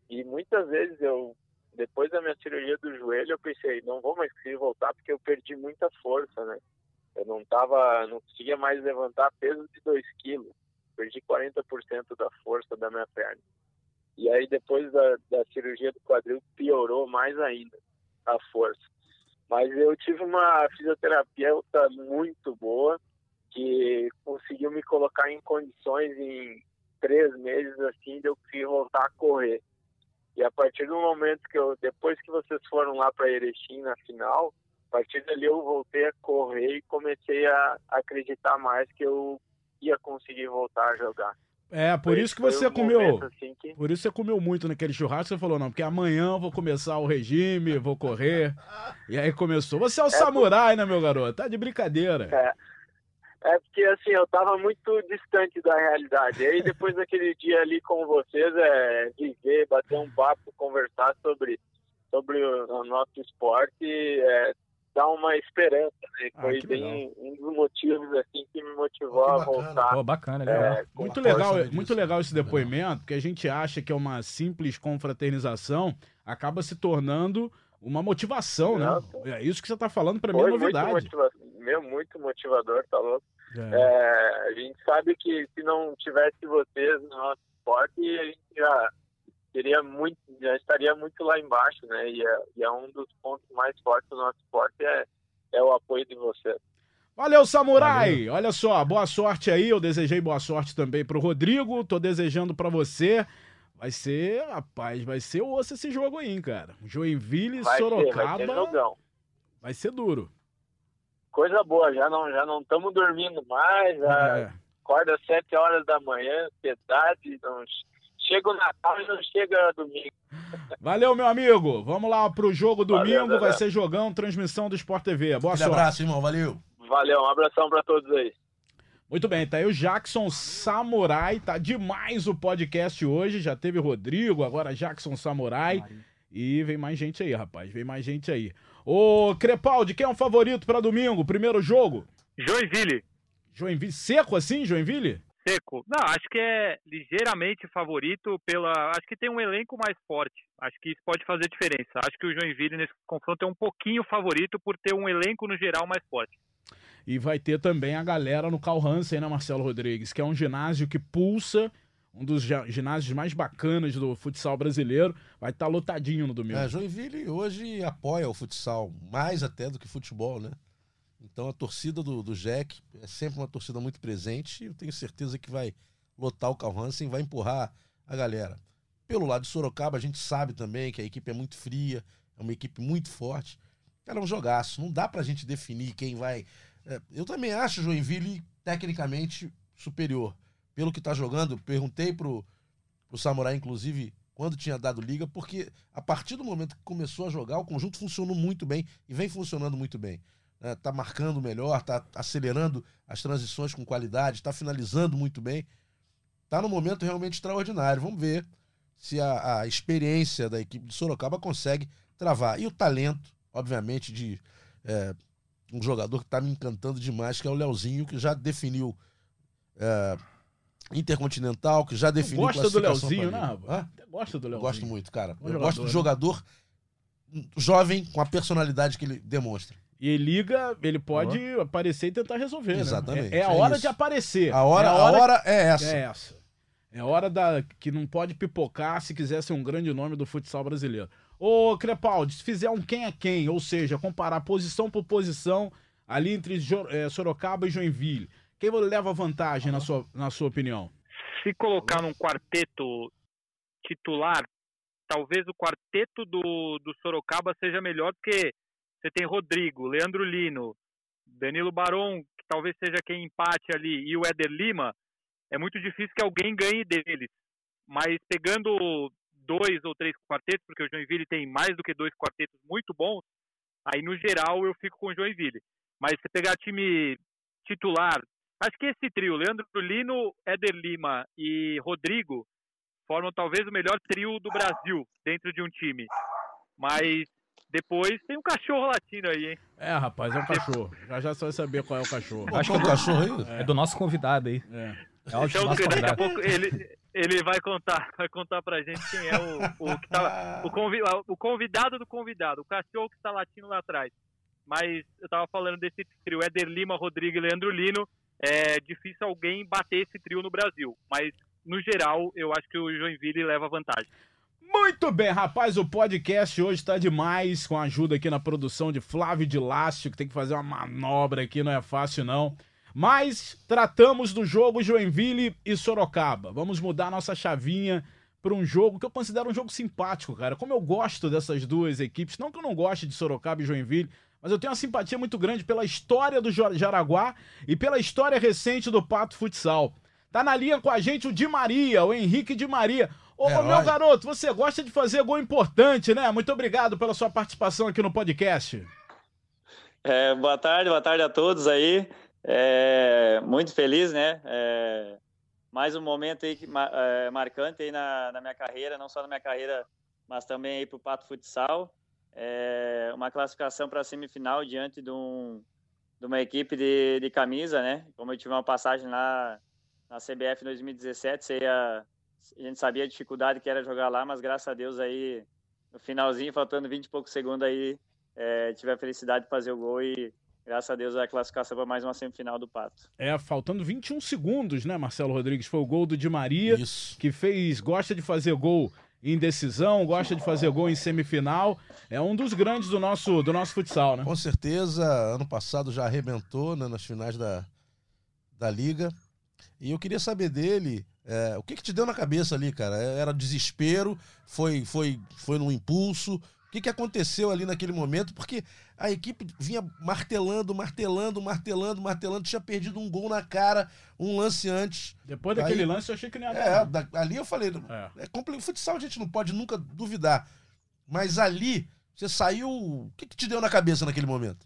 E muitas vezes eu, depois da minha cirurgia do joelho, eu pensei, não vou mais conseguir voltar porque eu perdi muita força, né? Eu não tava, não conseguia mais levantar peso de 2 quilos perdi 40% da força da minha perna. E aí depois da, da cirurgia do quadril piorou mais ainda a força. Mas eu tive uma fisioterapeuta muito boa que conseguiu me colocar em condições em três meses assim de eu conseguir voltar a correr. E a partir do momento que eu, depois que vocês foram lá para Erechim na final, a partir dali eu voltei a correr e comecei a acreditar mais que eu ia conseguir voltar a jogar. É, por foi, isso que você um comeu. Assim que... Por isso você comeu muito naquele churrasco. Você falou, não, porque amanhã eu vou começar o regime, vou correr. e aí começou. Você é o é samurai, por... né, meu garoto? Tá de brincadeira. É. É porque assim, eu tava muito distante da realidade. E aí depois daquele dia ali com vocês, é viver, bater um papo, conversar sobre, sobre o, o nosso esporte, é, dá uma esperança. Né? Ah, Foi bem um dos motivos assim que me motivou a voltar. Pô, bacana, legal. É, muito legal, muito legal esse depoimento, porque a gente acha que é uma simples confraternização, acaba se tornando uma motivação, né? É isso que você está falando para mim é novidade. Meu, muito motivador, tá louco? É. É, a gente sabe que se não tivesse vocês no nosso esporte, a gente já seria muito, já estaria muito lá embaixo, né? E é, e é um dos pontos mais fortes do nosso esporte é, é o apoio de você. Valeu, Samurai! Valeu. Olha só, boa sorte aí. Eu desejei boa sorte também pro Rodrigo. Tô desejando para você. Vai ser, rapaz, vai ser osso esse jogo aí, cara. Joinville e Sorocaba. Ser, vai, ser vai ser duro. Coisa boa, já não já não estamos dormindo mais. Já é. Acorda às sete horas da manhã, ansiedade, não chega o Natal e não chega domingo. Valeu, meu amigo. Vamos lá pro jogo domingo. Valeu, vai ser jogão, transmissão do Sport TV. Boa sorte. Um abraço, irmão. Valeu. Valeu, um abração para todos aí. Muito bem, tá aí o Jackson Samurai. Tá demais o podcast hoje. Já teve Rodrigo, agora Jackson Samurai. E vem mais gente aí, rapaz. Vem mais gente aí. Ô, Crepaldi, quem é o favorito para domingo? Primeiro jogo? Joinville. Joinville. Seco assim, Joinville? Seco. Não, acho que é ligeiramente favorito pela. Acho que tem um elenco mais forte. Acho que isso pode fazer diferença. Acho que o Joinville nesse confronto é um pouquinho favorito por ter um elenco no geral mais forte. E vai ter também a galera no Carl Hansen, né, Marcelo Rodrigues, que é um ginásio que pulsa, um dos ginásios mais bacanas do futsal brasileiro. Vai estar tá lotadinho no domingo. É, Joinville hoje apoia o futsal, mais até do que futebol, né? Então a torcida do, do Jack é sempre uma torcida muito presente eu tenho certeza que vai lotar o Carl Hansen, vai empurrar a galera. Pelo lado de Sorocaba, a gente sabe também que a equipe é muito fria, é uma equipe muito forte. Cara, é um jogaço. Não dá pra gente definir quem vai. É, eu também acho o Joinville tecnicamente superior. Pelo que tá jogando, perguntei pro, pro Samurai, inclusive, quando tinha dado liga, porque a partir do momento que começou a jogar, o conjunto funcionou muito bem e vem funcionando muito bem está né, marcando melhor, está acelerando as transições com qualidade, está finalizando muito bem. Está num momento realmente extraordinário. Vamos ver se a, a, experiência da equipe de Sorocaba consegue travar. E o talento, obviamente, de é, um jogador que está me encantando demais, que é o Leozinho, que já definiu é, Intercontinental, que já definiu Gosta do Leozinho, né? Gosta do Leozinho. Gosto muito, cara. Bom Eu jogador, gosto do né? jogador jovem com a personalidade que ele demonstra. E liga, ele pode aparecer e tentar resolver. né? Exatamente, É, é a é hora de aparecer. A hora, é a hora é essa. É essa. É a hora da, que não pode pipocar se quiser ser um grande nome do futsal brasileiro. Ô, Crepaldi, se fizer um quem é quem, ou seja, comparar posição por posição ali entre eh, Sorocaba e Joinville, quem leva vantagem na sua, na sua opinião? Se colocar num quarteto titular, talvez o quarteto do, do Sorocaba seja melhor, porque você tem Rodrigo, Leandro Lino, Danilo Baron, que talvez seja quem empate ali, e o Éder Lima, é muito difícil que alguém ganhe deles. Mas pegando dois ou três quartetos, porque o Joinville tem mais do que dois quartetos muito bons, aí no geral eu fico com o Joinville. Mas se pegar time titular, acho que esse trio, Leandro Lino, Éder Lima e Rodrigo, formam talvez o melhor trio do Brasil dentro de um time. Mas depois tem um cachorro latino aí, hein? É, rapaz, é um cachorro. Já já vai saber qual é o cachorro. Acho que é um cachorro aí. É do nosso convidado aí. É. É do Então, nosso daqui a pouco ele, ele vai contar, vai contar pra gente quem é o, o que tá, o, convi- o convidado do convidado, o cachorro que está latindo lá atrás. Mas eu tava falando desse trio, Éder Lima, Rodrigo e Leandro Lino. É difícil alguém bater esse trio no Brasil. Mas, no geral, eu acho que o Joinville leva vantagem. Muito bem, rapaz, o podcast hoje está demais, com a ajuda aqui na produção de Flávio de Lácio, que tem que fazer uma manobra aqui, não é fácil não. Mas tratamos do jogo Joinville e Sorocaba. Vamos mudar nossa chavinha para um jogo que eu considero um jogo simpático, cara. Como eu gosto dessas duas equipes, não que eu não goste de Sorocaba e Joinville, mas eu tenho uma simpatia muito grande pela história do Jaraguá e pela história recente do Pato Futsal. Tá na linha com a gente o Di Maria, o Henrique Di Maria. Ô, É, meu garoto, você gosta de fazer gol importante, né? Muito obrigado pela sua participação aqui no podcast. É, boa tarde, boa tarde a todos aí. É, muito feliz, né? É, mais um momento aí que, é, marcante aí na, na minha carreira, não só na minha carreira, mas também aí para o Pato Futsal. É, uma classificação para a semifinal diante de, um, de uma equipe de, de camisa, né? Como eu tive uma passagem lá na CBF em 2017, seria, a gente sabia a dificuldade que era jogar lá, mas graças a Deus aí, no finalzinho, faltando 20 e poucos segundos aí, é, tive a felicidade de fazer o gol e graças a Deus a classificação para mais uma semifinal do Pato. É, faltando 21 segundos, né, Marcelo Rodrigues? Foi o gol do Di Maria, Isso. que fez, gosta de fazer gol em decisão, gosta de fazer gol em semifinal. É um dos grandes do nosso, do nosso futsal, né? Com certeza, ano passado já arrebentou né, nas finais da, da Liga. E eu queria saber dele, é, o que, que te deu na cabeça ali, cara? Era desespero? Foi, foi, foi num impulso? O que, que aconteceu ali naquele momento? Porque a equipe vinha martelando, martelando, martelando, martelando. Tinha perdido um gol na cara, um lance antes. Depois daquele Aí- lance eu achei que não ia É, dar. da- ali eu falei, É. é. Futsal a gente não pode nunca duvidar. Mas ali, você saiu. O que, que te deu na cabeça naquele momento?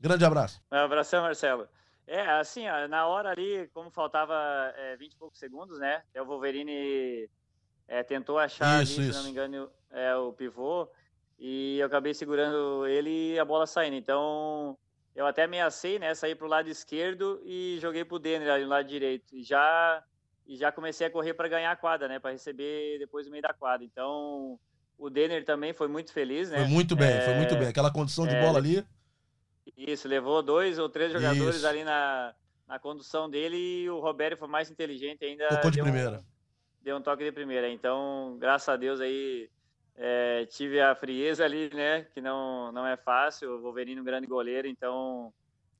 Grande abraço. Um abração, Marcelo. É, assim, ó, na hora ali, como faltava é, 20 e poucos segundos, né? até O Wolverine é, tentou achar, Isso, ali, se isso. não me engano, é, o pivô. E eu acabei segurando ele e a bola saindo. Então, eu até ameacei, né? Saí pro lado esquerdo e joguei pro Denner ali no lado direito. E já, e já comecei a correr para ganhar a quadra, né? Para receber depois no meio da quadra. Então, o Denner também foi muito feliz, né? Foi muito bem, foi É, muito bem. Aquela condição de é, bola ali. Isso, levou dois ou três jogadores Isso. ali na, na condução dele e o Roberto foi mais inteligente ainda. Tocou de primeira. Um, deu um toque de primeira. Então, graças a Deus aí, é, tive a frieza ali, né? Que não, não é fácil. O Wolverine é um grande goleiro, então,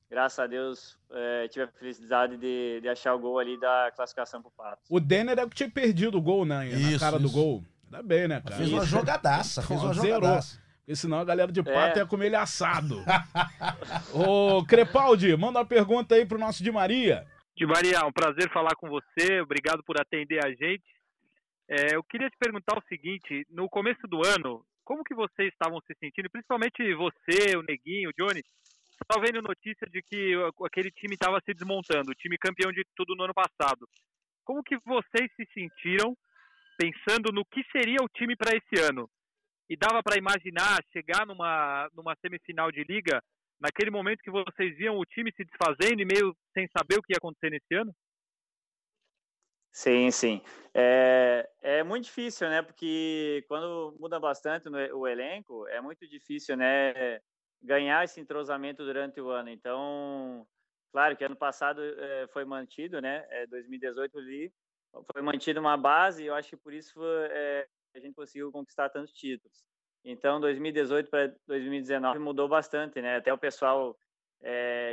graças a Deus, é, tive a felicidade de, de achar o gol ali da classificação pro Pato. O Denner é o que tinha perdido o gol, né? na Isso, cara do isso. gol. Ainda bem, né, cara? Fez uma jogadaça, fez uma Zerou. jogadaça. Porque senão a galera de pato É. ia comer ele assado. <laughs> Ô, Crepaldi, manda uma pergunta aí pro nosso Di Maria. De Maria, um prazer falar com você. Obrigado por atender a gente. É, eu queria te perguntar o seguinte: no começo do ano, como que vocês estavam se sentindo? Principalmente você, o Neguinho, o Johnny. Estava vendo notícia de que aquele time estava se desmontando, o time campeão de tudo no ano passado. Como que vocês se sentiram pensando no que seria o time para esse ano? E dava para imaginar chegar numa, numa semifinal de liga naquele momento que vocês viam o time se desfazendo e meio sem saber o que ia acontecer nesse ano? Sim, sim. É, é muito difícil, né? Porque quando muda bastante o elenco, é muito difícil, né? ganhar esse entrosamento durante o ano. Então, claro que ano passado é, foi mantido, né? É, 2018 ali foi mantida uma base e eu acho que por isso é, a gente conseguiu conquistar tantos títulos. Então, 2018 para 2019 mudou bastante, né? Até o pessoal,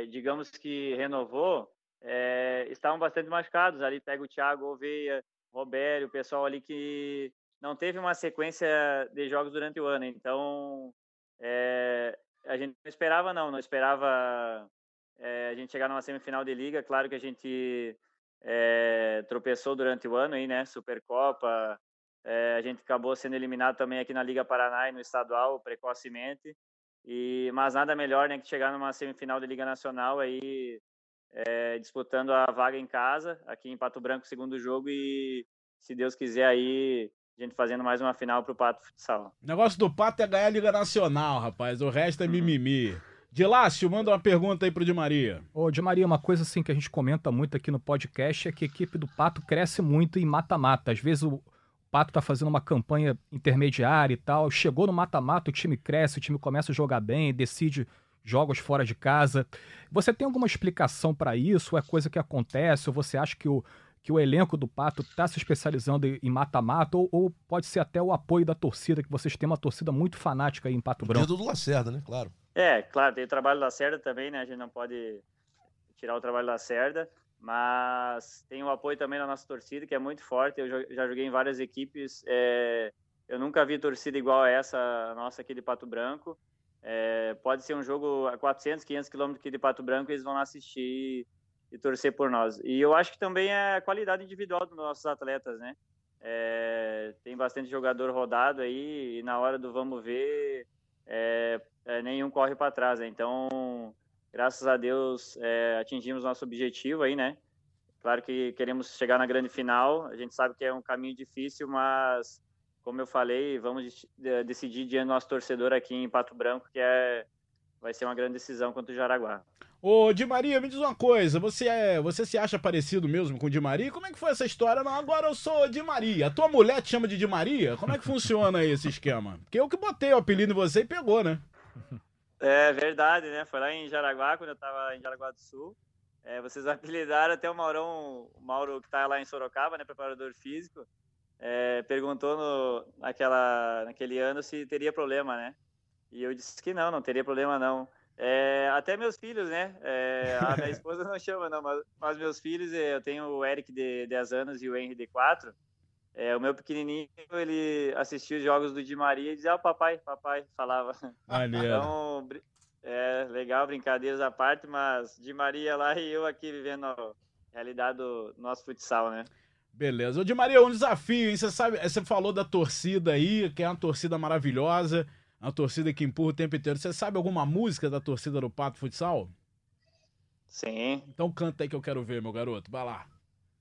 digamos que renovou, é, estavam bastante machucados. Ali pega o Thiago Oveia, Robério, o pessoal ali que não teve uma sequência de jogos durante o ano. Então, é, a gente não esperava, não. Não esperava é, a gente chegar numa semifinal de liga. Claro que a gente tropeçou durante o ano aí, né? Supercopa. A gente acabou sendo eliminado também aqui na Liga Paraná e no estadual precocemente. E mas nada melhor, né, que chegar numa semifinal de Liga Nacional aí é, disputando a vaga em casa aqui em Pato Branco, segundo jogo e se Deus quiser aí a gente fazendo mais uma final pro Pato Futsal. O negócio do Pato é ganhar a Liga Nacional, rapaz. O resto é uhum. mimimi. De Lácio, manda uma pergunta aí pro Di Maria. Ô, Di Maria, uma coisa assim que a gente comenta muito aqui no podcast é que a equipe do Pato cresce muito em mata-mata. Às vezes o Pato tá fazendo uma campanha intermediária e tal, chegou no mata-mata, o time cresce, o time começa a jogar bem, decide jogos fora de casa. Você tem alguma explicação para isso? Ou é coisa que acontece? Ou você acha que o, que o elenco do Pato está se especializando em mata-mata? Ou, ou, pode ser até o apoio da torcida, que vocês têm uma torcida muito fanática aí em Pato Branco? Dedo do Lacerda, né? Claro. É, claro, tem o trabalho da Cerda também, né? A gente não pode tirar o trabalho da Cerda, mas tem o apoio também da nossa torcida, que é muito forte. Eu já joguei em várias equipes. É... Eu nunca vi torcida igual a essa nossa aqui de Pato Branco. É... Pode ser um jogo a 400, 500 quilômetros de Pato Branco, eles vão lá assistir e torcer por nós. E eu acho que também é a qualidade individual dos nossos atletas, né? É... Tem bastante jogador rodado aí e na hora do vamos ver é, é, nenhum corre para trás. Né? Então, graças a Deus, é, atingimos nosso objetivo aí, né? Claro que queremos chegar na grande final. A gente sabe que é um caminho difícil, mas como eu falei, vamos decidir diante do nosso torcedor aqui em Pato Branco, que é vai ser uma grande decisão contra o Jaraguá. Ô, Di Maria, me diz uma coisa, você é, você se acha parecido mesmo com o Di Maria? Como é que foi essa história? Não, agora eu sou Di Maria. A tua mulher te chama de Di Maria? Como é que funciona aí esse esquema? Porque eu que botei o apelido em você e pegou, né? <laughs> É verdade, né? Foi lá em Jaraguá, quando eu tava em Jaraguá do Sul. É, vocês <laughs> apelidaram até o Maurão, o Mauro que tá lá em Sorocaba, né, preparador físico, é, perguntou no, naquela, naquele ano se teria problema, né? E eu disse que não, não teria problema não. É, até meus filhos, né? É, a minha esposa <laughs> não chama, não, mas, mas, meus filhos, é, eu tenho o Eric de 10 anos e o Henry de 4. É, o meu pequenininho, ele assistia os jogos do Di Maria e dizia, ah, papai, papai, falava. Então, é legal, brincadeiras à parte, mas Di Maria lá e eu aqui vivendo a realidade do nosso futsal, né? Beleza. Ô, Di Maria, um desafio, hein? Você sabe, você falou da torcida aí, que é uma torcida maravilhosa. A torcida que empurra o tempo inteiro. Você sabe alguma música da torcida do Pato Futsal? Sim. Então canta aí que eu quero ver, meu garoto. Vai lá.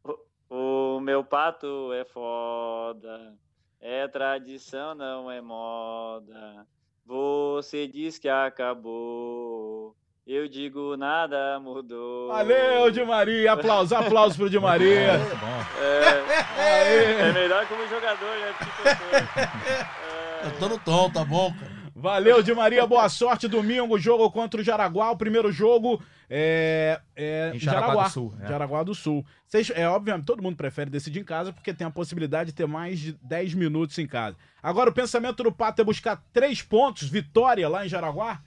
O, o meu pato é foda. É tradição, não é moda. Você diz que acabou. Eu digo nada mudou. Valeu, Di Maria. Aplausos, aplausos pro Di Maria. É, é, é melhor como jogador, né? É, eu tô no tom, tá bom, cara. Valeu, Di Maria. Boa sorte. Domingo, jogo contra o Jaraguá. O primeiro jogo é. é em Jaraguá, Jaraguá, do Sul. É. Jaraguá do Sul. Vocês, é obviamente, todo mundo prefere decidir em casa porque tem a possibilidade de ter mais de 10 minutos em casa. Agora, o pensamento do Pato é buscar três pontos, vitória lá em Jaraguá?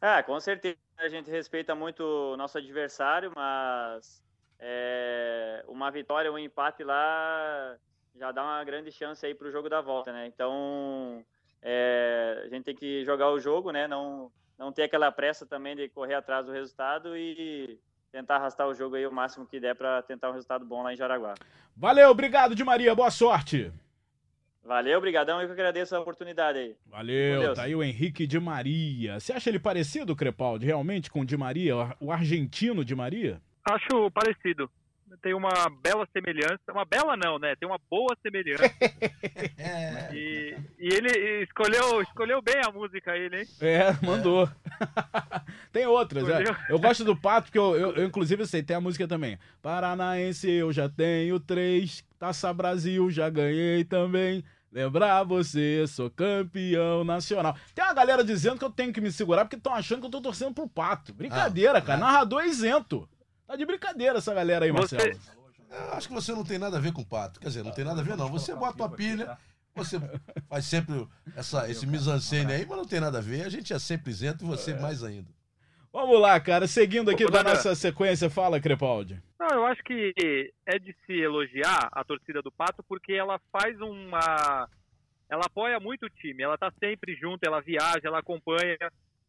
É, com certeza. A gente respeita muito o nosso adversário, mas é, uma vitória, um empate lá já dá uma grande chance aí para o jogo da volta, né? Então, é, a gente tem que jogar o jogo, né? Não, não ter aquela pressa também de correr atrás do resultado e tentar arrastar o jogo aí o máximo que der para tentar um resultado bom lá em Jaraguá. Valeu, obrigado de Maria, boa sorte. Valeu, obrigadão, eu que agradeço a oportunidade aí. Valeu, tá aí o Henrique de Maria. Você acha ele parecido, Crepaldi, realmente com o de Maria, o argentino de Maria? Acho parecido tem uma bela semelhança. Uma bela não, né? Tem uma boa semelhança. <laughs> É. e, e, ele escolheu, escolheu bem a música aí, né? É, mandou. <laughs> tem outras, é. Eu gosto do Pato, porque eu, eu, eu, inclusive sei, tem a música também. Paranaense, eu já tenho três. Taça Brasil, já ganhei também. Lembrar você, sou campeão nacional. Tem uma galera dizendo que eu tenho que me segurar porque estão achando que eu tô torcendo pro pato. Brincadeira, Ah, cara. é. Narrador é isento. Tá de brincadeira essa galera aí, Você- Marcelo. Eu acho que você não tem nada a ver com o pato. Quer dizer, não tem nada a ver, não. Você bota a pilha, você faz sempre essa, esse mise-en-scène aí, mas não tem nada a ver. A gente é sempre isento e você mais ainda. Vamos lá, cara. Seguindo aqui Ô, da nossa sequência, fala, Crepaldi. Não, eu acho que é de se elogiar a torcida do Pato porque ela faz uma. Ela apoia muito o time, ela tá sempre junto, ela viaja, ela acompanha.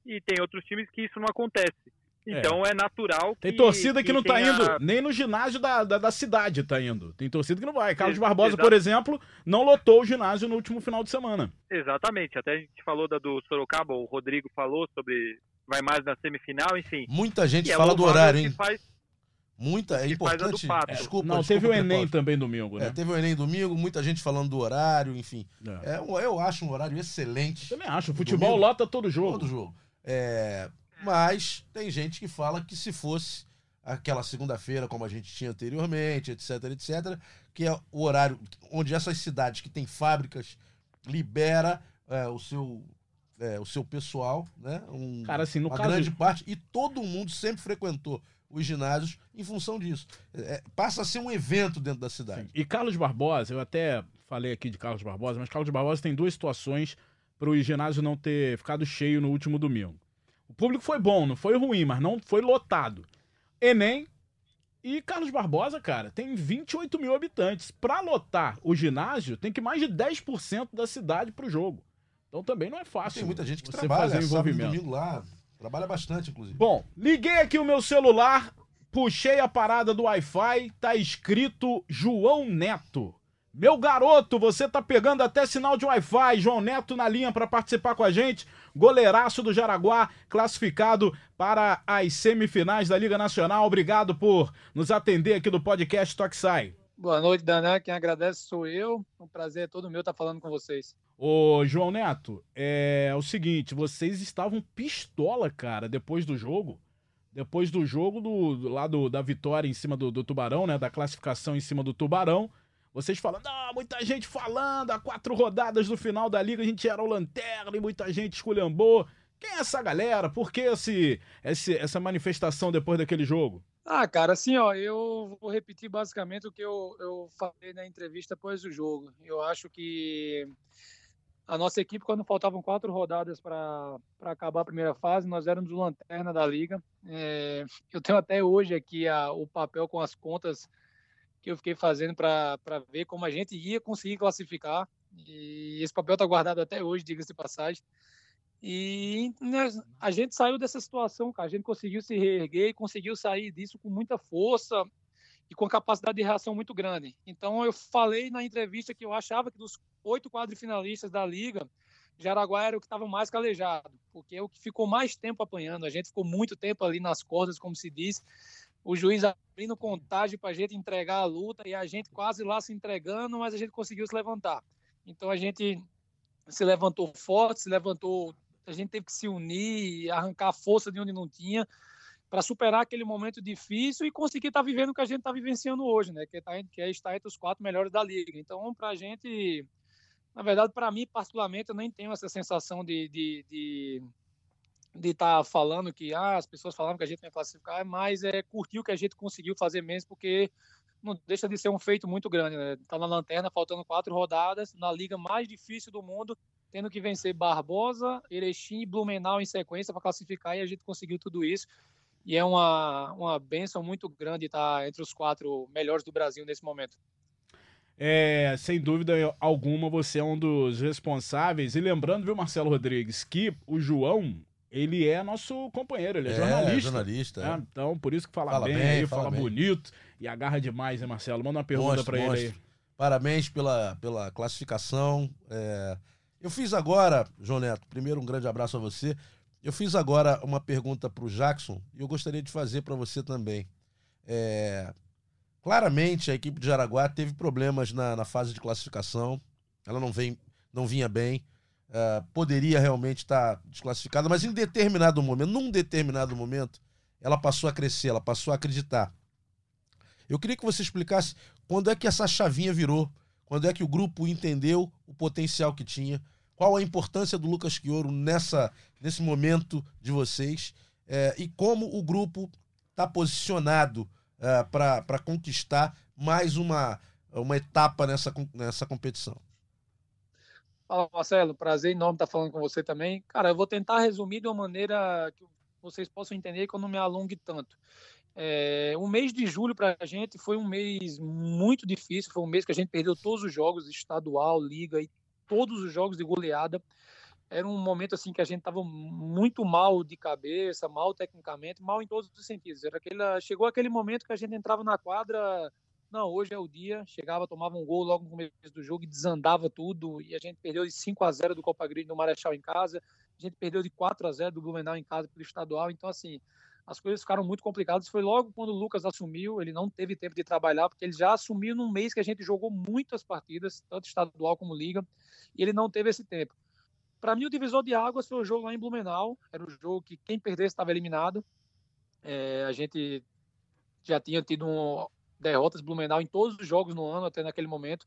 E tem outros times que isso não acontece. Então é, natural que. Tem torcida que, não tá indo nem no ginásio da, da, da cidade, tá indo. Tem torcida que não vai. Carlos Ex- Barbosa, por exemplo, não lotou o ginásio no último final de semana. Exatamente. Até a gente falou da do Sorocaba, o Rodrigo falou sobre. Vai mais na semifinal, enfim. Muita gente E é fala do louvável horário, hein? faz- Muita, é que faz a do importante. Pato. Desculpa, não, desculpa, teve o Enem também domingo, né? É, teve o Enem domingo, muita gente falando do horário, enfim. É. É, eu acho um horário excelente. Também acho. Futebol Domingo. lota todo jogo. Todo jogo. É, mas tem gente que fala que se fosse aquela segunda-feira, como a gente tinha anteriormente, etc, etc, que é o horário onde essas cidades que têm fábricas libera é, o seu é, o seu pessoal, né? Um- Cara, assim, no uma caso- grande parte e todo mundo sempre frequentou os ginásios em função disso. É, passa a ser um evento dentro da cidade. Sim. E Carlos Barbosa, eu até falei aqui de Carlos Barbosa, mas Carlos Barbosa tem duas situações para o ginásio não ter ficado cheio no último domingo. O público foi bom, não foi ruim, mas não foi lotado. Enem e Carlos Barbosa, cara, tem 28 mil habitantes. Para lotar o ginásio, tem que mais de 10% da cidade para o jogo. Então também não é fácil. Tem muita gente que você trabalha fazer sábado envolvimento. domingo lá, trabalha bastante, inclusive. Bom, liguei aqui o meu celular, puxei a parada do Wi-Fi, tá escrito João Neto. Meu garoto, você tá pegando até sinal de Wi-Fi. João Neto na linha para participar com a gente. Goleiraço do Jaraguá, classificado para as semifinais da Liga Nacional. Obrigado por nos atender aqui do podcast Toque Sai. Boa noite, Danan. Quem agradece sou eu. Um prazer é todo meu estar falando com vocês. Ô, João Neto, é o seguinte, vocês estavam pistola, cara, depois do jogo. Depois do jogo do, lá da vitória em cima do, do Tubarão, né? Da classificação em cima do Tubarão. Vocês falando, ah, muita gente falando, há quatro rodadas do final da liga a gente era o lanterna e muita gente esculhambou. Quem é essa galera? Por que esse, esse, essa manifestação depois daquele jogo? Ah, cara, assim, ó, eu vou repetir basicamente o que eu, eu falei na entrevista após o jogo. Eu acho que a nossa equipe, quando faltavam quatro rodadas para acabar a primeira fase, nós éramos o lanterna da liga. É, eu tenho até hoje aqui a, o papel com as contas que eu fiquei fazendo para ver como a gente ia conseguir classificar. E esse papel está guardado até hoje, diga-se de passagem. E né, a gente saiu dessa situação, cara. A gente conseguiu se reerguer e conseguiu sair disso com muita força e com capacidade de reação muito grande. Então, eu falei na entrevista que eu achava que dos oito quadrifinalistas da liga, Jaraguá era o que estava mais calejado, porque é o que ficou mais tempo apanhando. A gente ficou muito tempo ali nas cordas, como se diz. O juiz abrindo contagem para a gente entregar a luta e a gente quase lá se entregando, mas a gente conseguiu se levantar. Então, a gente se levantou forte, se levantou a gente teve que se unir, arrancar força de onde não tinha, para superar aquele momento difícil e conseguir estar tá vivendo o que a gente está vivenciando hoje, né? Que, tá, que é estar entre os quatro melhores da liga. Então, para a gente, na verdade, para mim, particularmente, eu nem tenho essa sensação de de, de de estar tá falando que ah, as pessoas falavam que a gente ia classificar, mas é curtir o que a gente conseguiu fazer mesmo, porque não deixa de ser um feito muito grande, né? Tá na lanterna, faltando quatro rodadas, na liga mais difícil do mundo, tendo que vencer Barbosa, Erechim e Blumenau em sequência para classificar e a gente conseguiu tudo isso. E é uma, uma benção muito grande estar entre os quatro melhores do Brasil nesse momento. É, sem dúvida alguma, você é um dos responsáveis. E lembrando, viu, Marcelo Rodrigues, que o João, ele é nosso companheiro, ele é, É, jornalista. jornalista, né? é. Então, por isso que fala, Fala bem, bem, aí, fala fala, bem. bonito e agarra demais, né, Marcelo? Manda uma pergunta pra ele aí. Parabéns pela, pela classificação. É, Eu fiz agora, João Neto, primeiro um grande abraço a você. Eu fiz agora uma pergunta para o Jackson e eu gostaria de fazer para você também. É, Claramente a equipe de Jaraguá teve problemas na, na fase de classificação. Ela não, vem, não vinha bem. É, poderia realmente estar desclassificada, mas em determinado momento, num determinado momento, ela passou a crescer, ela passou a acreditar. Eu queria que você explicasse quando é que essa chavinha virou, quando é que o grupo entendeu o potencial que tinha, qual a importância do Lucas Quioro nessa, nesse momento de vocês é, e como o grupo está posicionado é, para conquistar mais uma, uma etapa nessa, nessa competição. Fala, Marcelo. Prazer enorme estar falando com você também. Cara, eu vou tentar resumir de uma maneira que vocês possam entender que eu não me alongue tanto. É, o mês de julho para a gente foi um mês muito difícil. Foi um mês que a gente perdeu todos os jogos estadual, liga e todos os jogos de goleada. Era um momento assim que a gente estava muito mal de cabeça, mal tecnicamente, mal em todos os sentidos. Era aquele, chegou aquele momento que a gente entrava na quadra não, hoje é o dia. Chegava, tomava um gol logo no começo do jogo e desandava tudo. E a gente perdeu de 5 a 0 do Copa Grande no Marechal em casa. A gente perdeu de 4 a 0 do Blumenau em casa pelo estadual. Então, assim, as coisas ficaram muito complicadas. Foi logo quando o Lucas assumiu. Ele não teve tempo de trabalhar, porque ele já assumiu num mês que a gente jogou muitas partidas, tanto estadual como liga. E ele não teve esse tempo. Para mim, o divisor de águas foi o jogo lá em Blumenau. Era o jogo que quem perdesse estava eliminado. É, a gente já tinha tido um, derrotas Blumenau em todos os jogos no ano até naquele momento.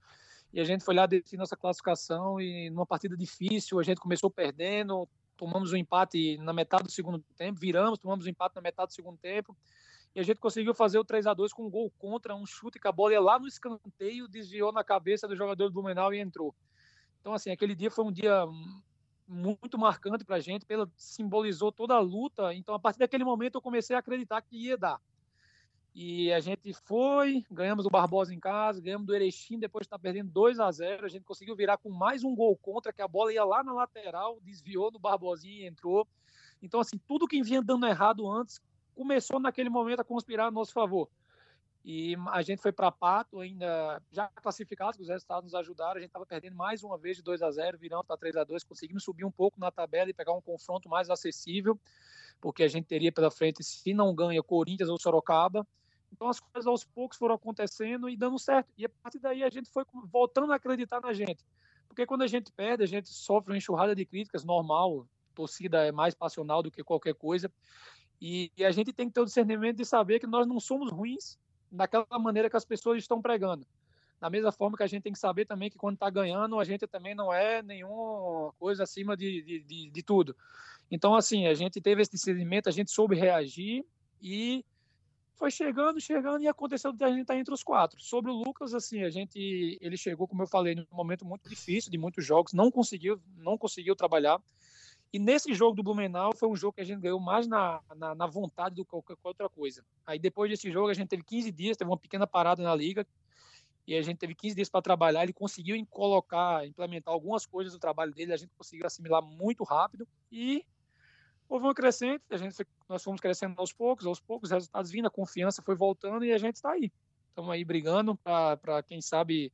E a gente foi lá decidir nossa classificação e numa partida difícil, a gente começou perdendo, tomamos um empate na metade do segundo tempo, viramos, tomamos um empate na metade do segundo tempo. E a gente conseguiu fazer o 3 a 2 com um gol contra, um chute que a bola ia lá no escanteio, desviou na cabeça do jogador do Blumenau e entrou. Então, assim, aquele dia foi um dia muito marcante para a gente, pela, simbolizou toda a luta. Então, a partir daquele momento, eu comecei a acreditar que ia dar. E a gente foi, ganhamos do Barbosa em casa, ganhamos do Erechim, depois de estar perdendo 2 a 0 A gente conseguiu virar com mais um gol contra, que a bola ia lá na lateral, desviou no Barbosinha e entrou. Então, assim, tudo que vinha dando errado antes começou naquele momento a conspirar a nosso favor. E a gente foi para Pato, ainda já classificado, os resultados nos ajudaram. A gente estava perdendo mais uma vez de 2 a 0 viramos para 3 a 2 conseguimos subir um pouco na tabela e pegar um confronto mais acessível, porque a gente teria pela frente, se não ganha, Corinthians ou Sorocaba. Então as coisas aos poucos foram acontecendo e dando certo. E a partir daí a gente foi voltando a acreditar na gente. Porque quando a gente perde, a gente sofre uma enxurrada de críticas, normal. torcida é mais passional do que qualquer coisa. E, e, a gente tem que ter o discernimento de saber que nós não somos ruins daquela maneira que as pessoas estão pregando. Da mesma forma que a gente tem que saber também que quando está ganhando, a gente também não é nenhuma coisa acima de, de, de, de tudo. Então, assim, a gente teve esse discernimento, a gente soube reagir e foi chegando, chegando e aconteceu de a gente estar tá entre os quatro. Sobre o Lucas, assim, a gente, ele chegou, como eu falei, num momento muito difícil, de muitos jogos, não conseguiu, não conseguiu trabalhar. E nesse jogo do Blumenau foi um jogo que a gente ganhou mais na, na, na vontade do que qualquer outra coisa. Aí depois desse jogo a gente teve 15 dias, teve uma pequena parada na liga, e a gente teve 15 dias para trabalhar. Ele conseguiu colocar, implementar algumas coisas do trabalho dele, a gente conseguiu assimilar muito rápido e houve uma crescente, a gente, nós fomos crescendo aos poucos, aos poucos, os resultados vindo, a confiança foi voltando e a gente está aí. Estamos aí brigando para, quem sabe,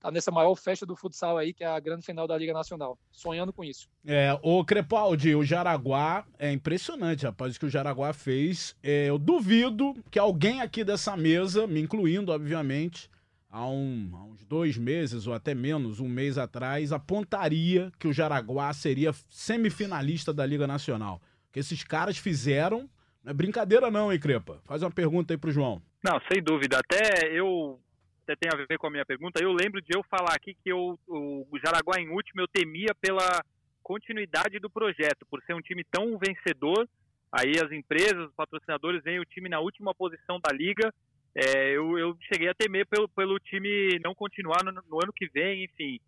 tá nessa maior festa do futsal aí, que é a grande final da Liga Nacional. Sonhando com isso. É, o Crepaldi, o Jaraguá, é impressionante, rapaz, o que o Jaraguá fez. É, eu duvido que alguém aqui dessa mesa, me incluindo, obviamente, há, um, há uns dois meses ou até menos, um mês atrás, apontaria que o Jaraguá seria semifinalista da Liga Nacional que esses caras fizeram. Não é brincadeira não, hein, Crepa? Faz uma pergunta aí pro João. Não, sem dúvida. Até eu até tem a ver com a minha pergunta. Eu lembro de eu falar aqui que eu, o Jaraguá em último eu temia pela continuidade do projeto, por ser um time tão vencedor. Aí as empresas, os patrocinadores veem o time na última posição da liga. É, eu, eu cheguei a temer pelo, pelo time não continuar no, no ano que vem, enfim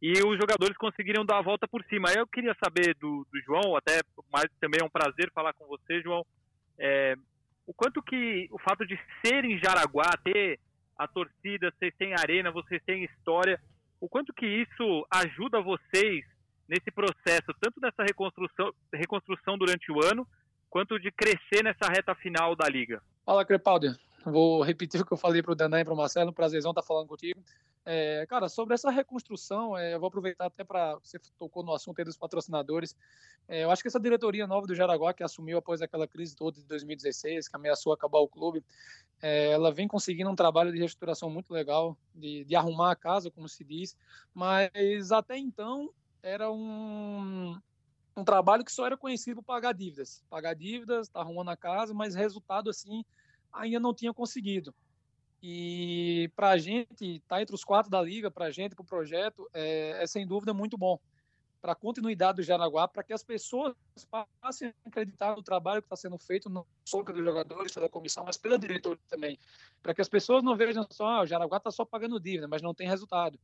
e os jogadores conseguiram dar a volta por cima. Eu queria saber do, do João, até mais também é um prazer falar com você, João, é, o quanto que o fato de ser em Jaraguá, ter a torcida, vocês têm arena, vocês têm história, o quanto que isso ajuda vocês nesse processo, tanto nessa reconstrução, reconstrução durante o ano, quanto de crescer nessa reta final da liga? Fala, Crepaldi. Vou repetir o que eu falei para o Danã e para o Marcelo, prazerzão estar falando contigo. É, cara, sobre essa reconstrução, é, eu vou aproveitar até para você tocou no assunto aí dos patrocinadores. É, eu acho que essa diretoria nova do Jaraguá, que assumiu após aquela crise toda de 2016, que ameaçou acabar o clube, é, ela vem conseguindo um trabalho de reestruturação muito legal, de, de arrumar a casa, como se diz, mas até então era um, um trabalho que só era conhecido por pagar dívidas. Pagar dívidas, tá arrumando a casa, mas resultado assim ainda não tinha conseguido. E para a gente, estar tá entre os quatro da liga, para a gente, para o projeto, é, é, sem dúvida muito bom. Para a continuidade do Jaraguá, para que as pessoas passem a acreditar no trabalho que está sendo feito, não só pelos jogadores, pela comissão, mas pela diretoria também. Para que as pessoas não vejam só, ah, o Jaraguá está só pagando dívida, mas não tem resultado.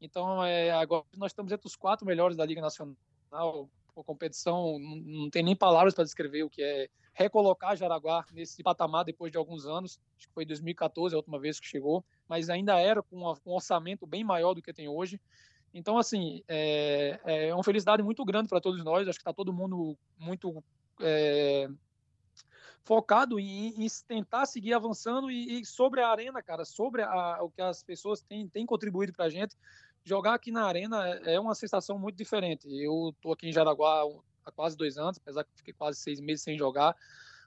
Então, é, agora nós estamos entre os quatro melhores da Liga Nacional. A competição, não, não tem nem palavras para descrever o que é recolocar Jaraguá nesse patamar depois de alguns anos. Acho que foi 2014 a última vez que chegou, mas ainda era com um orçamento bem maior do que tem hoje. Então, assim, é, é uma felicidade muito grande para todos nós. Acho que está todo mundo muito é, focado em, em, tentar seguir avançando e, e, sobre a arena, cara, sobre a, o que as pessoas têm, têm contribuído para a gente. Jogar aqui na arena é, é uma sensação muito diferente. Eu estou aqui em Jaraguá há quase dois anos, apesar que fiquei quase seis meses sem jogar,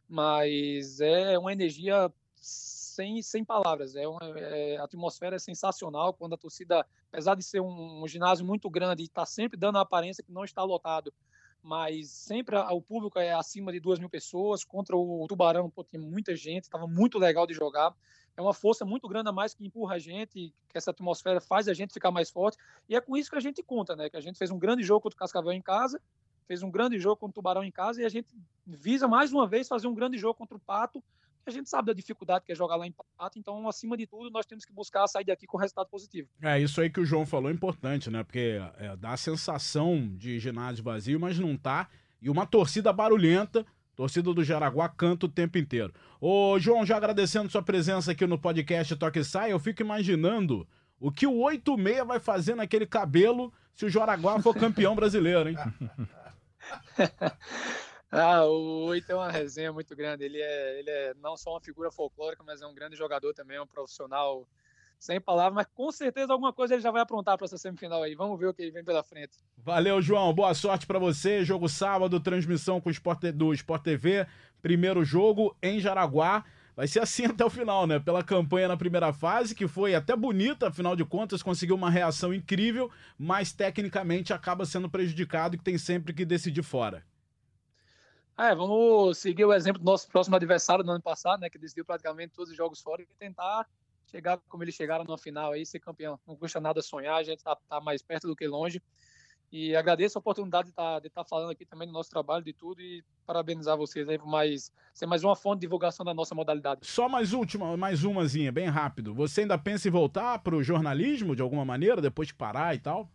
mas é uma energia sem, sem palavras. É, uma, é a atmosfera é sensacional quando a torcida, apesar de ser um, um ginásio muito grande e está sempre dando a aparência que não está lotado, mas sempre a, o público é acima de duas mil pessoas. Contra o Tubarão, pô, tinha muita gente, estava muito legal de jogar. É uma força muito grande a mais que empurra a gente, que essa atmosfera faz a gente ficar mais forte. E é com isso que a gente conta, né? Que a gente fez um grande jogo contra o Cascavel em casa, fez um grande jogo contra o Tubarão em casa e a gente visa mais uma vez fazer um grande jogo contra o Pato. A gente sabe da dificuldade que é jogar lá em Pato, então, acima de tudo, nós temos que buscar sair daqui com resultado positivo. É, isso aí que o João falou é importante, né? Porque é, dá a sensação de ginásio vazio, mas não tá. E uma torcida barulhenta, torcida do Jaraguá canta o tempo inteiro. Ô, João, já agradecendo sua presença aqui no podcast Toque Sai, eu fico imaginando o que o 86 vai fazer naquele cabelo se o Jaraguá for campeão <laughs> brasileiro, hein? <laughs> ah, o Oito é uma resenha muito grande. Ele é, ele é não só uma figura folclórica, mas é um grande jogador também, é um profissional sem palavras, mas com certeza alguma coisa ele já vai aprontar para essa semifinal aí. Vamos ver o que vem pela frente. Valeu, João. Boa sorte para você. Jogo sábado, transmissão com o Sport, do Sport TV. Primeiro jogo em Jaraguá. Vai ser assim <laughs> até o final, né? Pela campanha na primeira fase, que foi até bonita, afinal de contas, conseguiu uma reação incrível, mas tecnicamente acaba sendo prejudicado e que tem sempre que decidir fora. É, vamos seguir o exemplo do nosso próximo adversário do ano passado, né? Que decidiu praticamente todos os jogos fora e tentar chegar como eles chegaram na final aí, ser campeão. Não custa nada sonhar, a gente tá, tá mais perto do que longe. E agradeço a oportunidade de estar tá, tá falando aqui também do nosso trabalho, de tudo, e parabenizar vocês aí por mais, ser mais uma fonte de divulgação da nossa modalidade. Só mais última, mais umazinha, bem rápido. Você ainda pensa em voltar para o jornalismo de alguma maneira, depois de parar e tal?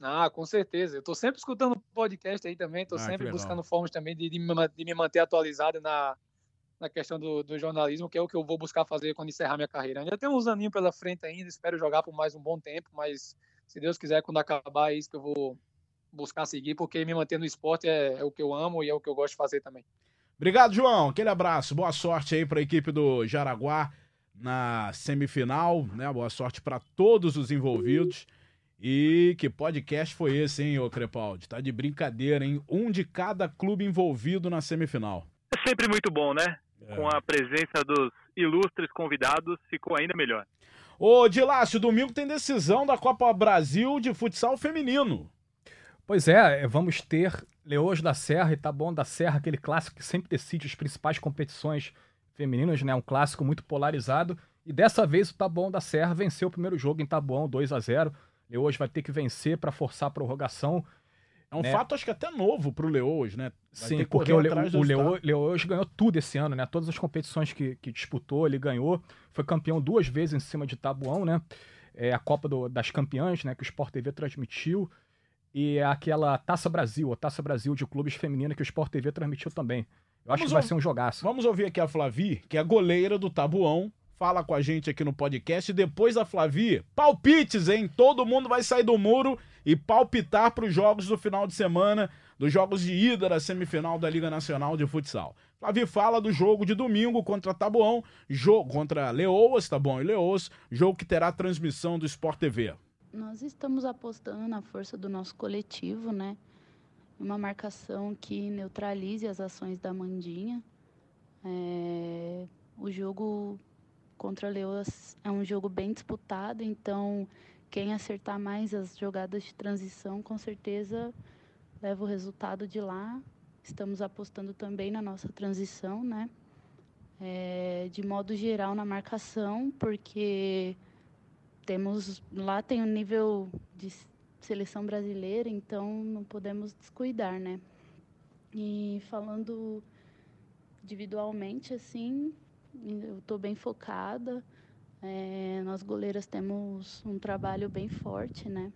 Ah, com certeza. Eu estou sempre escutando podcast aí também, estou ah, sempre buscando formas também de, de, me, manter atualizado na, na questão do, do, jornalismo, que é o que eu vou buscar fazer quando encerrar minha carreira. Ainda tem uns aninhos pela frente ainda, espero jogar por mais um bom tempo, mas se Deus quiser, quando acabar, é isso que eu vou buscar seguir, porque me manter no esporte é, é o que eu amo e é o que eu gosto de fazer também. Obrigado, João. Aquele abraço. Boa sorte aí para a equipe do Jaraguá na semifinal, né? Boa sorte para todos os envolvidos. E que podcast foi esse, hein, ô Crepaldi? Tá de brincadeira, hein? Um de cada clube envolvido na semifinal. É sempre muito bom, né? É. Com a presença dos ilustres convidados, ficou ainda melhor. Ô, Dilácio, domingo tem decisão da Copa Brasil de futsal feminino. Pois é, é vamos ter Leões da Serra e Taboão da Serra, aquele clássico que sempre decide as principais competições femininas, né? Um clássico muito polarizado. E dessa vez o Taboão da Serra venceu o primeiro jogo em Taboão, 2 a 0 Leões vai ter que vencer para forçar a prorrogação. É um né? fato, acho que até novo pro Leões, né? Vai Sim, porque o, o Leões, Leões ganhou tudo esse ano, né? Todas as competições que, que disputou, ele ganhou. Foi campeão duas vezes em cima de Tabuão, né? É a Copa do, das Campeãs, né? Que o Sport TV transmitiu. E aquela Taça Brasil, a Taça Brasil de clubes feminina que o Sport TV transmitiu também. Eu acho que vai ser um jogaço. Vamos ouvir aqui a Flavi, que é a goleira do Tabuão, fala com a gente aqui no podcast. Depois da Flavi, palpites, hein? Todo mundo vai sair do muro e palpitar para os jogos do final de semana, dos jogos de ida da semifinal da Liga Nacional de Futsal. Flavi fala do jogo de domingo contra Tabuão, jogo contra Leoas, Tabuão e Leoas, jogo que terá transmissão do Sport TV. Nós estamos apostando na força do nosso coletivo, né? Uma marcação que neutralize as ações da Mandinha. É... O jogo contra Leoas é um jogo bem disputado, então quem acertar mais as jogadas de transição, com certeza leva o resultado de lá. Estamos apostando também na nossa transição, né? é, de modo geral na marcação, porque temos lá tem um nível de seleção brasileira, então não podemos descuidar, né? E falando individualmente, assim, eu estou bem focada. É, nós goleiras temos um trabalho bem forte, né?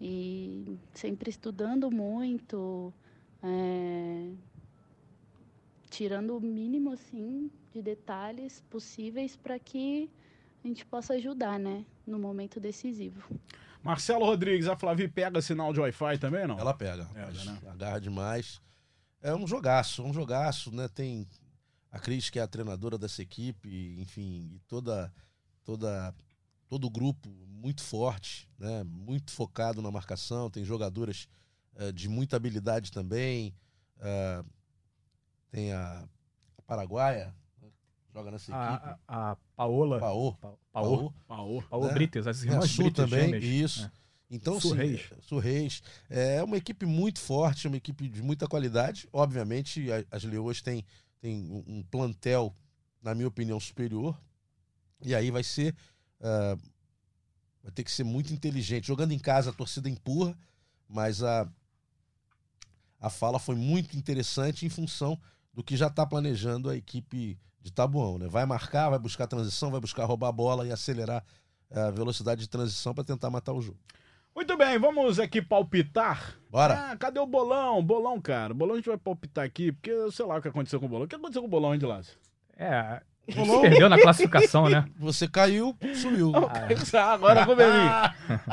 E sempre estudando muito, é, tirando o mínimo, assim, de detalhes possíveis para que a gente possa ajudar, né, no momento decisivo. Marcelo Rodrigues, a Flavi pega sinal de Wi-Fi também, não? Ela pega, Pega, né? agarra demais. É um jogaço, um jogaço, né? Tem a Cris, que é a treinadora dessa equipe, enfim, e toda, toda, todo o grupo muito forte, né? Muito focado na marcação. Tem jogadoras eh, de muita habilidade também. Ah, tem a, a Paraguaia, né? joga nessa equipe. A, a, a Paola. Paô. Pa- Paô. Paô. Paô. Paô né? Brites, as Tem a irmãs Su Brites também, gêmeas. isso. É. Então, Su sim, Reis. é. É uma equipe muito forte, uma equipe de muita qualidade. Obviamente, a- as Leoas têm, têm um um plantel, na minha opinião, superior. E aí vai ser. ah, vai ter que ser muito inteligente. Jogando em casa, a torcida empurra, mas a, a fala foi muito interessante em função do que já está planejando a equipe de Tabuão. Né? Vai marcar, vai buscar transição, vai buscar roubar a bola e acelerar a velocidade de transição para tentar matar o jogo. Muito bem, vamos aqui palpitar. Bora! Ah, cadê o bolão? Bolão, cara. Bolão a gente vai palpitar aqui, porque eu sei lá o que aconteceu com o bolão. O que aconteceu com o bolão, hein, de Lácio? É, Rolou. perdeu na classificação, né? <laughs> Você caiu, sumiu. Ah, agora com o Belinho.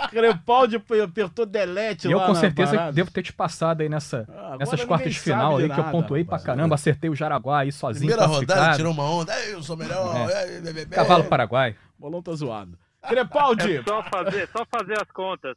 Crepaldi apertou delete E eu lá com na certeza parada. devo ter te passado aí nessa, Ah, agora nessas quartas de final de aí, que eu nada, pontuei rapaz. pra caramba, acertei o Jaraguá aí sozinho, Primeira rodada, tirou uma onda. "Ei, Eu sou melhor. É. é, é, é, é". Cavalo Paraguai. O bolão tá zoado. Crepaldi, É só fazer, só fazer as contas.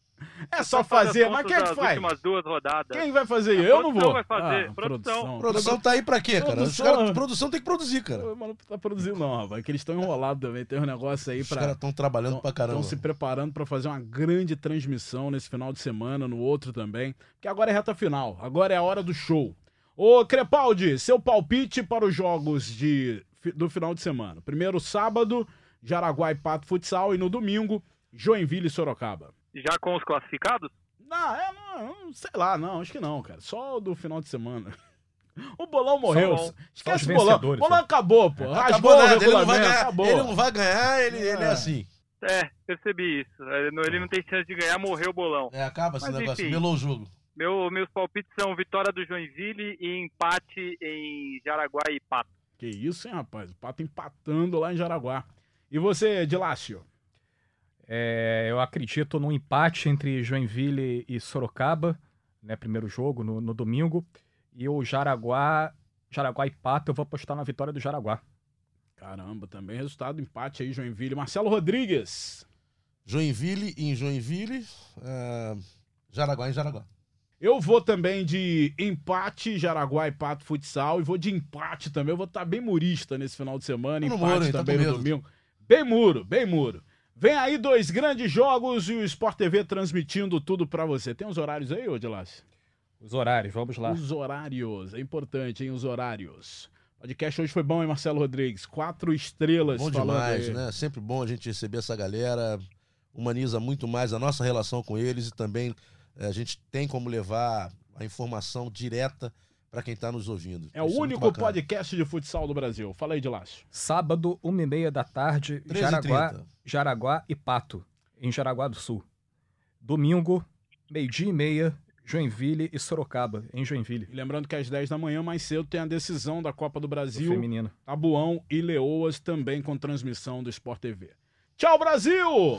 é só as fazer, mas contas quem é que faz? últimas duas rodadas. Quem vai fazer? A Eu não produção vou. vai fazer, Ah, produção. Produção tá aí pra quê, cara? Os Produção- caras, produção tem que produzir, cara. Mas não tá produzindo não, rapaz, que eles estão enrolados também. Tem um negócio aí Os pra... caras estão trabalhando pra caramba. Estão se preparando para fazer uma grande transmissão nesse final de semana, no outro também. Que agora é reta final, agora é a hora do show. Ô Crepaldi, seu palpite para os jogos de, do final de semana. Primeiro sábado, Jaraguá e Pato Futsal, e no domingo, Joinville e Sorocaba. Já com os classificados? Não, é, não, sei lá, não, acho que não, cara. Só o do final de semana. <laughs> O bolão morreu. Só- Esquece só o bolão. O bolão né? acabou, pô. Acabou Rasgou o nada, ele não vai ganhar. acabou. Ele não vai ganhar, ele, ele é É. assim. É, percebi isso. Ele não, ele não tem chance de ganhar, morreu o bolão. É, acaba esse Mas, negócio, enfim. melou o jogo. Meu, meus palpites são vitória do Joinville e empate em Jaraguá e Pato. Que isso, hein, rapaz? O Pato empatando lá em Jaraguá. E você, Dilácio? É, eu acredito num empate entre Joinville e Sorocaba, né? Primeiro jogo, no, no domingo. E o Jaraguá, Jaraguá e Pato, eu vou apostar na vitória do Jaraguá. Caramba, também resultado empate aí, Joinville. Marcelo Rodrigues. Joinville em Joinville, ah, Jaraguá em Jaraguá. Eu vou também de empate, Jaraguá e Pato Futsal. E vou de empate também. Eu vou estar bem murista nesse final de semana. Tá no empate hein? Tá também no medo. domingo. Bem muro, bem muro. Vem aí dois grandes jogos e o Sport TV transmitindo tudo pra você. Tem os horários aí, ô Dilácio? Os horários, vamos lá. Os horários. É importante, hein? Os horários. O podcast hoje foi bom, hein, Marcelo Rodrigues? Quatro estrelas Bom falando demais, aí. né? Sempre bom a gente receber essa galera. Humaniza muito mais a nossa relação com eles e também eh, a gente tem como levar a informação direta para quem está nos ouvindo. É o Isso muito único bacana. podcast de futsal do Brasil. Fala aí, Dilácio. Sábado, uma e meia da tarde, 13h30. Jaraguá, Jaraguá e Pato, em Jaraguá do Sul. Domingo, meio-dia e meia, Joinville e Sorocaba, em Joinville. E lembrando que às 10 da manhã, mais cedo, tem a decisão da Copa do Brasil. feminino. Tabuão e Leoas também com transmissão do Sport TV. Tchau, Brasil!